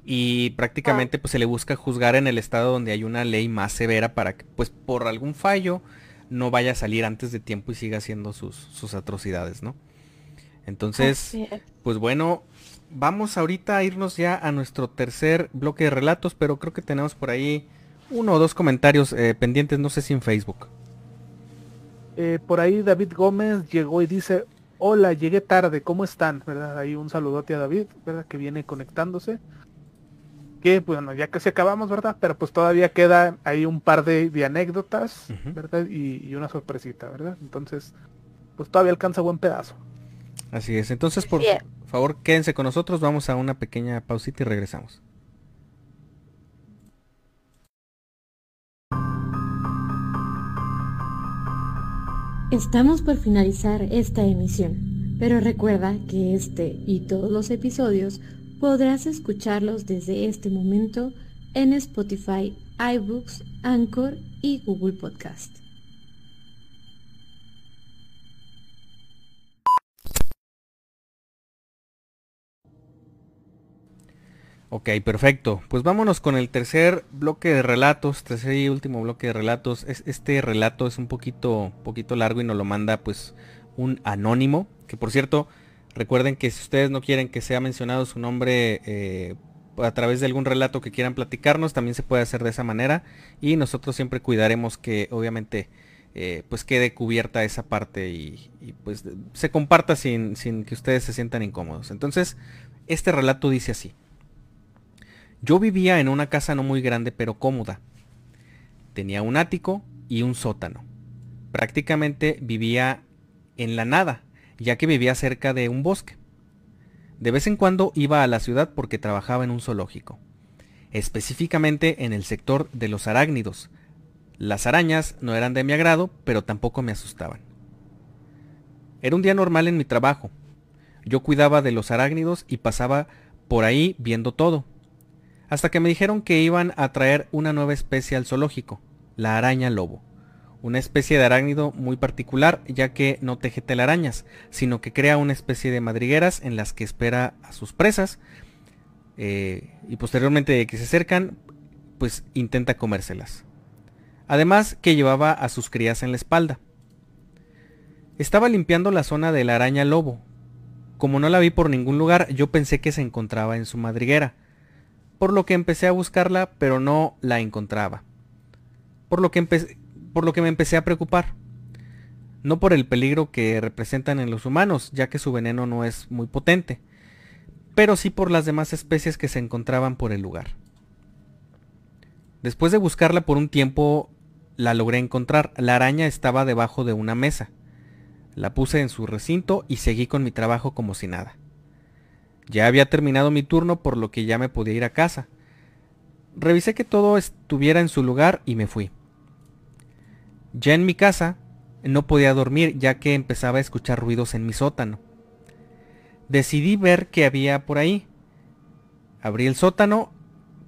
y prácticamente pues se le busca juzgar en el estado donde hay una ley más severa para que pues por algún fallo no vaya a salir antes de tiempo y siga haciendo sus, sus atrocidades, ¿no? Entonces, pues bueno, vamos ahorita a irnos ya a nuestro tercer bloque de relatos, pero creo que tenemos por ahí uno o dos comentarios eh, pendientes, no sé si en Facebook. Eh, por ahí David Gómez llegó y dice, hola, llegué tarde, ¿cómo están? ¿Verdad? Ahí un saludote a David, ¿verdad? Que viene conectándose que bueno, ya casi acabamos, ¿verdad? Pero pues todavía queda ahí un par de, anécdotas, ¿verdad? Y, una sorpresita, ¿verdad? Entonces, pues todavía alcanza buen pedazo. Así es, entonces por favor quédense con nosotros, vamos a una pequeña pausita y regresamos. Estamos por finalizar esta emisión, pero recuerda que este y todos los episodios podrás escucharlos desde este momento en Spotify, iBooks, Anchor y Google Podcast. Ok, perfecto. Pues vámonos con el tercer bloque de relatos, tercer y último bloque de relatos. Este relato es un poquito, poquito largo y nos lo manda pues un anónimo, que por cierto, Recuerden que si ustedes no quieren que sea mencionado su nombre eh, a través de algún relato que quieran platicarnos, también se puede hacer de esa manera. Y nosotros siempre cuidaremos que obviamente eh, pues quede cubierta esa parte y, pues se comparta sin, sin que ustedes se sientan incómodos. Entonces, este relato dice así. Yo vivía en una casa no muy grande pero cómoda. Tenía un ático y un sótano. Prácticamente vivía en la nada ya que vivía cerca de un bosque. De vez en cuando iba a la ciudad porque trabajaba en un zoológico, específicamente en el sector de los arácnidos. Las arañas no eran de mi agrado, pero tampoco me asustaban. Era un día normal en mi trabajo. Yo cuidaba de los arácnidos y pasaba por ahí viendo todo. Hasta que me dijeron que iban a traer una nueva especie al zoológico, la araña lobo una especie de arácnido muy particular, ya que no teje telarañas, sino que crea una especie de madrigueras en las que espera a sus presas eh, y posteriormente de que se acercan, pues intenta comérselas. Además que llevaba a sus crías en la espalda. Estaba limpiando la zona de la araña lobo. Como no la vi por ningún lugar, yo pensé que se encontraba en su madriguera. por lo que empecé a buscarla, pero no la encontraba. Por lo que, por lo que me empecé a preocupar. No por el peligro que representan en los humanos, ya que su veneno no es muy potente, pero sí por las demás especies que se encontraban por el lugar. Después de buscarla por un tiempo, la logré encontrar. La araña estaba debajo de una mesa. La puse en su recinto y seguí con mi trabajo como si nada. Ya había terminado mi turno por lo que ya me podía ir a casa. Revisé que todo estuviera en su lugar y me fui. Ya en mi casa no podía dormir ya que empezaba a escuchar ruidos en mi sótano. Decidí ver qué había por ahí. Abrí el sótano,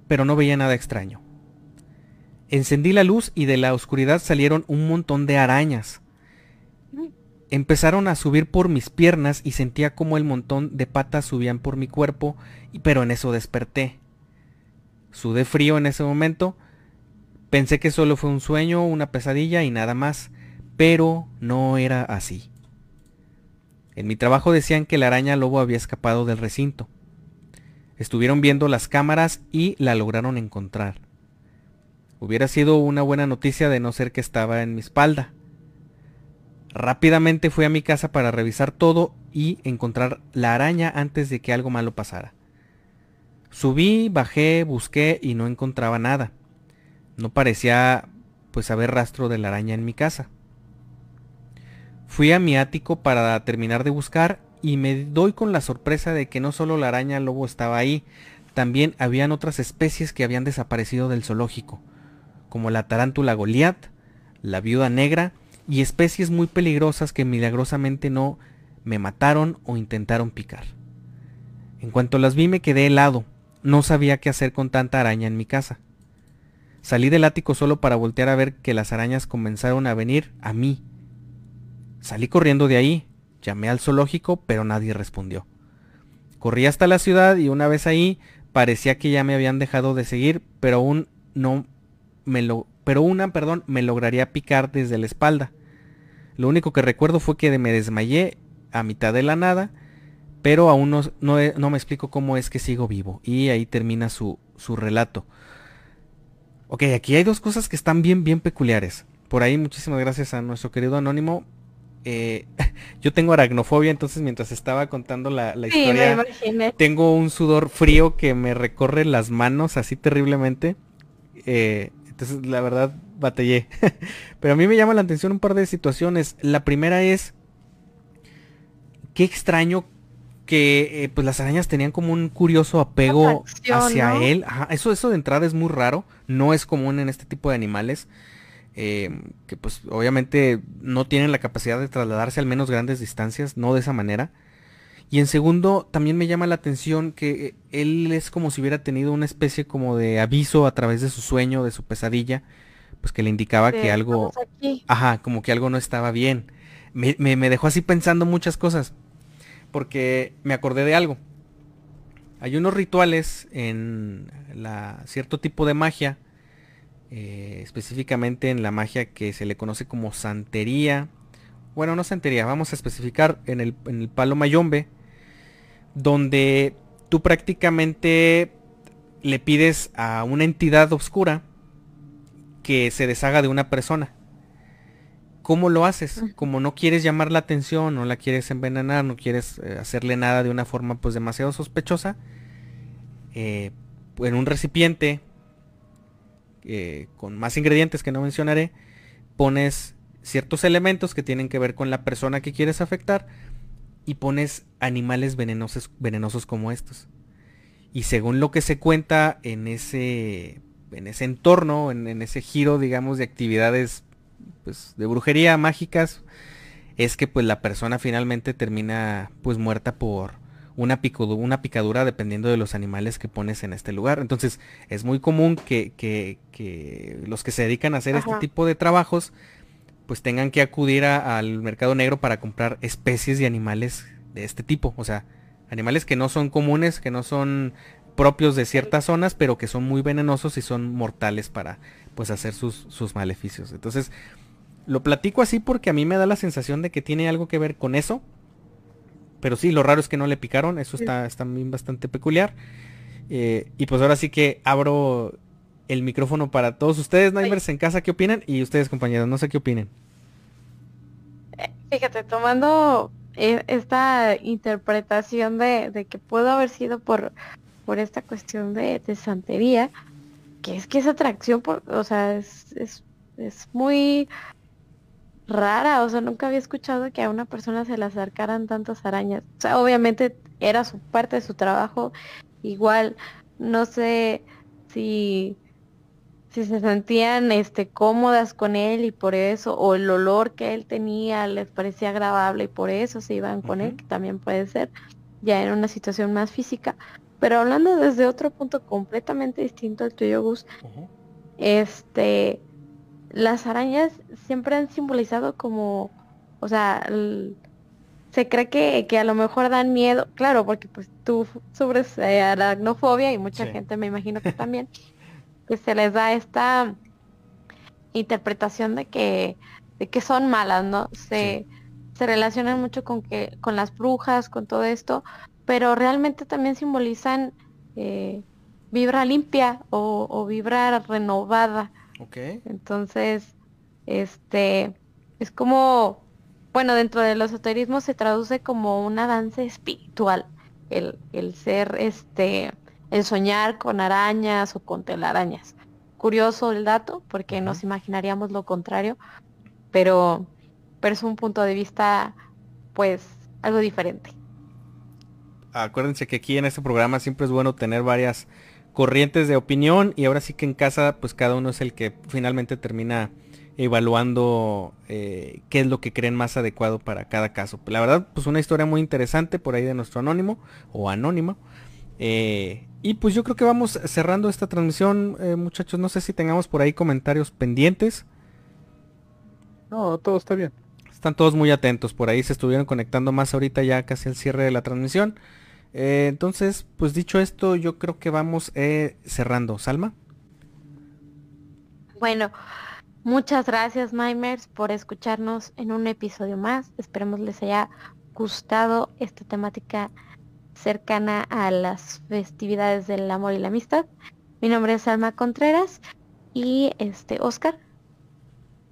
pero no veía nada extraño. Encendí la luz y de la oscuridad salieron un montón de arañas. Empezaron a subir por mis piernas y sentía como el montón de patas subían por mi cuerpo, pero en eso desperté. Sudé frío en ese momento. Pensé que solo fue un sueño, una pesadilla y nada más, pero no era así. En mi trabajo decían que la araña lobo había escapado del recinto. Estuvieron viendo las cámaras y la lograron encontrar. Hubiera sido una buena noticia de no ser que estaba en mi espalda. Rápidamente fui a mi casa para revisar todo y encontrar la araña antes de que algo malo pasara. Subí, bajé, busqué y no encontraba nada. No parecía pues haber rastro de la araña en mi casa. Fui a mi ático para terminar de buscar y me doy con la sorpresa de que no solo la araña lobo estaba ahí, también habían otras especies que habían desaparecido del zoológico, como la tarántula Goliat, la viuda negra y especies muy peligrosas que milagrosamente no me mataron o intentaron picar. En cuanto las vi me quedé helado, no sabía qué hacer con tanta araña en mi casa. Salí del ático solo para voltear a ver que las arañas comenzaron a venir a mí. Salí corriendo de ahí, llamé al zoológico, pero nadie respondió. Corrí hasta la ciudad y una vez ahí parecía que ya me habían dejado de seguir, pero aún no me lo, pero una, perdón, me lograría picar desde la espalda. Lo único que recuerdo fue que me desmayé a mitad de la nada, pero aún no, no, me explico cómo es que sigo vivo. Y ahí termina su, su relato. Ok, aquí hay dos cosas que están bien, bien peculiares. Por ahí muchísimas gracias a nuestro querido anónimo. Eh, (laughs) yo tengo aracnofobia, entonces mientras estaba contando la, historia, tengo un sudor frío que me recorre las manos así terriblemente. Eh, entonces, la verdad, batallé. (laughs) Pero a mí me llama la atención un par de situaciones. La primera es, qué extraño que eh, pues las arañas tenían como un curioso apego hacia él. eso, eso de entrada es muy raro. No es común en este tipo de animales. Em, que pues obviamente no tienen la capacidad de trasladarse al menos grandes distancias, no de esa manera. Y en segundo, también me llama la atención que eh, él es como si hubiera tenido una especie como de aviso a través de su sueño, de su pesadilla, pues que le indicaba que algo, ajá, como que algo no estaba bien. Me, me, dejó así pensando muchas cosas, porque me acordé de algo. Hay unos rituales en cierto tipo de magia, eh, específicamente en la magia que se le conoce como santería. Bueno, no santería, vamos a especificar en el palo mayombe, donde tú prácticamente le pides a una entidad oscura que se deshaga de una persona. ¿Cómo lo haces? Como no quieres llamar la atención, no la quieres envenenar, no quieres eh, hacerle nada de una forma pues demasiado sospechosa, eh, en un recipiente eh, con más ingredientes que no mencionaré, pones ciertos elementos que tienen que ver con la persona que quieres afectar y pones animales venenosos, venenosos como estos. Y según lo que se cuenta en ese, en ese entorno, en, ese giro, digamos, de actividades pues, de brujería mágicas, es que pues la persona finalmente termina pues muerta por una, una picadura dependiendo de los animales que pones en este lugar. Entonces es muy común que, que, los que se dedican a hacer este tipo de trabajos pues tengan que acudir al mercado negro para comprar especies de animales de este tipo. O sea, animales que no son comunes, que no son propios de ciertas zonas, pero que son muy venenosos y son mortales para pues hacer sus, sus maleficios. Entonces, lo platico así porque a mí me da la sensación de que tiene algo que ver con eso. Pero sí, lo raro es que no le picaron, eso está, está bastante peculiar. Eh, y pues ahora sí que abro el micrófono para todos ustedes, Nightmares en casa, ¿qué opinan? Y ustedes, compañeros, no sé qué opinen. Eh, fíjate, tomando eh, esta interpretación de, que pudo haber sido por, por esta cuestión de, santería, que es que esa atracción, por, o sea, es, es, es muy rara, o sea, nunca había escuchado que a una persona se le acercaran tantas arañas. O sea, obviamente era su parte de su trabajo, igual, no sé si si se sentían este cómodas con él y por eso o el olor que él tenía les parecía agradable y por eso se iban con él que también puede ser ya en una situación más física pero hablando desde otro punto completamente distinto al tuyo Gus este las arañas siempre han simbolizado como o sea se cree que, que, a lo mejor dan miedo claro porque pues tú sufres eh, aracnofobia y mucha gente me imagino que (laughs) también que se les da esta interpretación de que, de que son malas, ¿no? Se, se relacionan mucho con que, con las brujas, con todo esto, pero realmente también simbolizan eh, vibra limpia o, o vibra renovada. Okay. Entonces, este es como, bueno, dentro del esoterismo se traduce como un avance espiritual, el, el ser este el soñar con arañas o con telarañas. Curioso el dato, porque nos imaginaríamos lo contrario, pero, pero es un punto de vista, pues, algo diferente. Acuérdense que aquí en este programa siempre es bueno tener varias corrientes de opinión y ahora sí que en casa, pues cada uno es el que finalmente termina evaluando eh, qué es lo que creen más adecuado para cada caso. La verdad, pues una historia muy interesante por ahí de nuestro anónimo o anónimo. Eh, y pues yo creo que vamos cerrando esta transmisión, eh, muchachos. No sé si tengamos por ahí comentarios pendientes. No, todo está bien. Están todos muy atentos. Por ahí se estuvieron conectando más ahorita ya casi al cierre de la transmisión. Eh, entonces, pues dicho esto, yo creo que vamos eh, cerrando. Salma. Bueno, muchas gracias, Nightmares, por escucharnos en un episodio más. Esperemos les haya gustado esta temática cercana a las festividades del amor y la amistad. Mi nombre es Alma Contreras y este Oscar.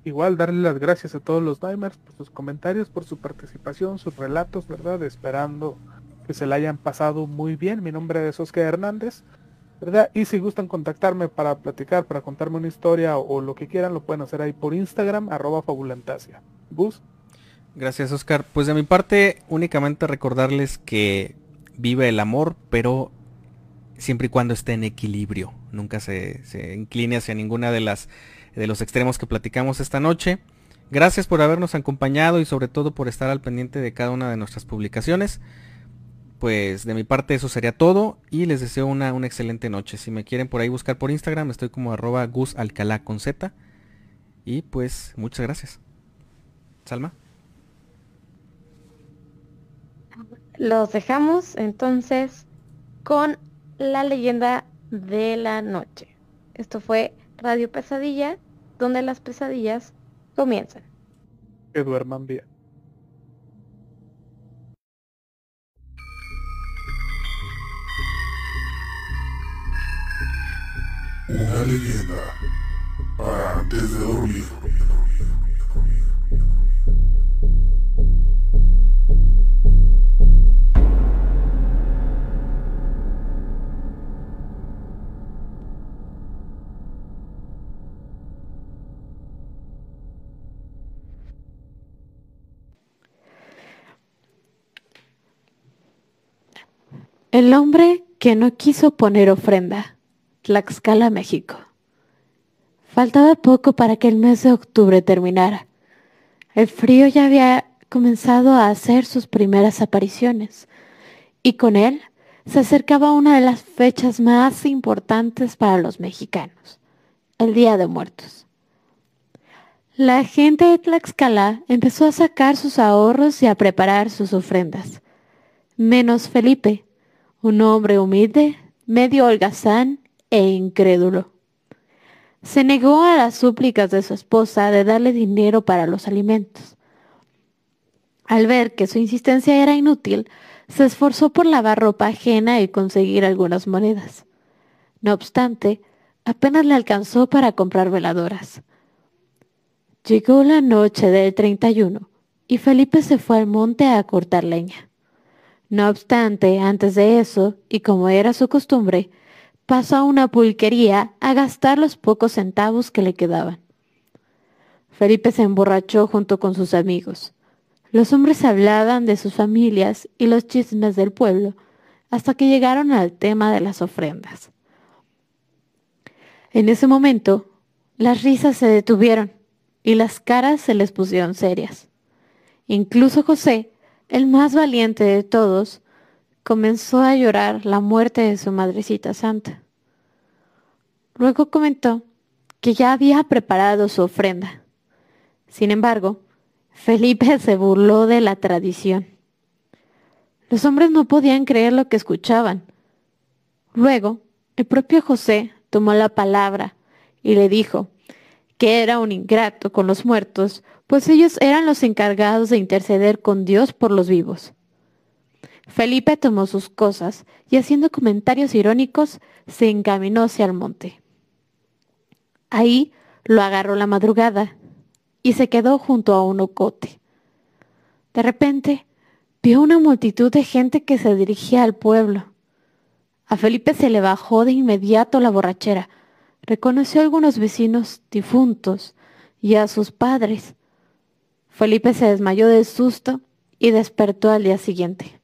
Igual darle las gracias a todos los Dimers por sus comentarios, por su participación, sus relatos, ¿verdad? Esperando que se la hayan pasado muy bien. Mi nombre es Oscar Hernández, ¿verdad? Y si gustan contactarme para platicar, para contarme una historia o, lo que quieran, lo pueden hacer ahí por Instagram, arroba fabulantasia. Bus. Gracias Oscar. Pues de mi parte únicamente recordarles que vive el amor, pero siempre y cuando esté en equilibrio. Nunca se, incline hacia ninguna de las de los extremos que platicamos esta noche. Gracias por habernos acompañado y sobre todo por estar al pendiente de cada una de nuestras publicaciones. Pues de mi parte eso sería todo y les deseo una, una excelente noche. Si me quieren por ahí buscar por Instagram estoy como arroba Gus Alcalá con Z. Y pues muchas gracias. Salma. Los dejamos entonces con la leyenda de la noche. Esto fue Radio Pesadilla, donde las pesadillas comienzan. Que duerman bien. Una leyenda para antes de dormir. El hombre que no quiso poner ofrenda. Tlaxcala, México. Faltaba poco para que el mes de octubre terminara. El frío ya había comenzado a hacer sus primeras apariciones y con él se acercaba una de las fechas más importantes para los mexicanos, el Día de Muertos. La gente de Tlaxcala empezó a sacar sus ahorros y a preparar sus ofrendas, menos Felipe, un hombre humilde, medio holgazán e incrédulo. Se negó a las súplicas de su esposa de darle dinero para los alimentos. Al ver que su insistencia era inútil, se esforzó por lavar ropa ajena y conseguir algunas monedas. No obstante, apenas le alcanzó para comprar veladoras. Llegó la noche del 31 y Felipe se fue al monte a cortar leña. No obstante, antes de eso, y como era su costumbre, pasó a una pulquería a gastar los pocos centavos que le quedaban. Felipe se emborrachó junto con sus amigos. Los hombres hablaban de sus familias y los chismes del pueblo, hasta que llegaron al tema de las ofrendas. En ese momento, las risas se detuvieron y las caras se les pusieron serias. Incluso José, el más valiente de todos, comenzó a llorar la muerte de su madrecita santa. Luego comentó que ya había preparado su ofrenda. Sin embargo, Felipe se burló de la tradición. Los hombres no podían creer lo que escuchaban. Luego, el propio José tomó la palabra y le dijo que era un ingrato con los muertos pues ellos eran los encargados de interceder con Dios por los vivos. Felipe tomó sus cosas y haciendo comentarios irónicos se encaminó hacia el monte. Ahí lo agarró la madrugada y se quedó junto a un ocote. De repente vio una multitud de gente que se dirigía al pueblo. A Felipe se le bajó de inmediato la borrachera. Reconoció a algunos vecinos difuntos y a sus padres, Felipe se desmayó del susto y despertó al día siguiente.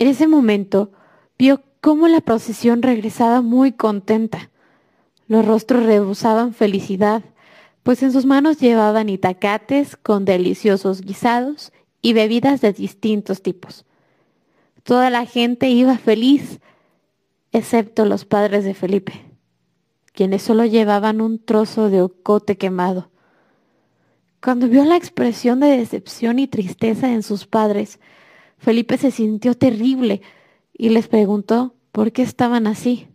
En ese momento vio cómo la procesión regresaba muy contenta. Los rostros rebosaban felicidad, pues en sus manos llevaban itacates con deliciosos guisados y bebidas de distintos tipos. Toda la gente iba feliz, excepto los padres de Felipe, quienes solo llevaban un trozo de ocote quemado. Cuando vio la expresión de decepción y tristeza en sus padres, Felipe se sintió terrible y les preguntó por qué estaban así.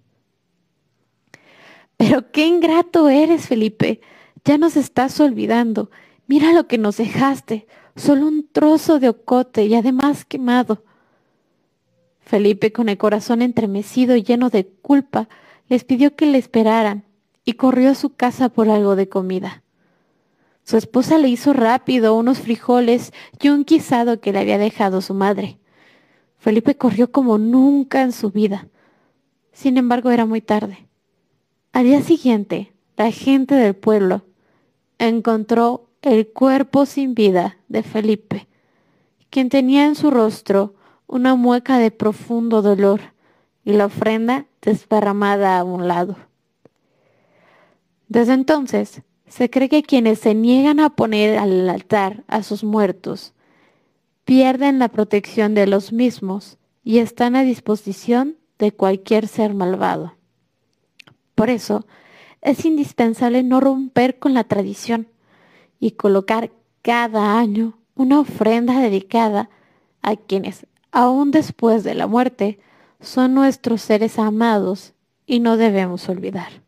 Pero qué ingrato eres, Felipe. Ya nos estás olvidando. Mira lo que nos dejaste. Solo un trozo de ocote y además quemado. Felipe, con el corazón entremecido y lleno de culpa, les pidió que le esperaran y corrió a su casa por algo de comida. Su esposa le hizo rápido unos frijoles y un guisado que le había dejado su madre. Felipe corrió como nunca en su vida. Sin embargo, era muy tarde. Al día siguiente, la gente del pueblo encontró el cuerpo sin vida de Felipe, quien tenía en su rostro una mueca de profundo dolor y la ofrenda desparramada a un lado. Desde entonces, se cree que quienes se niegan a poner al altar a sus muertos pierden la protección de los mismos y están a disposición de cualquier ser malvado. Por eso, es indispensable no romper con la tradición y colocar cada año una ofrenda dedicada a quienes, aún después de la muerte, son nuestros seres amados y no debemos olvidar.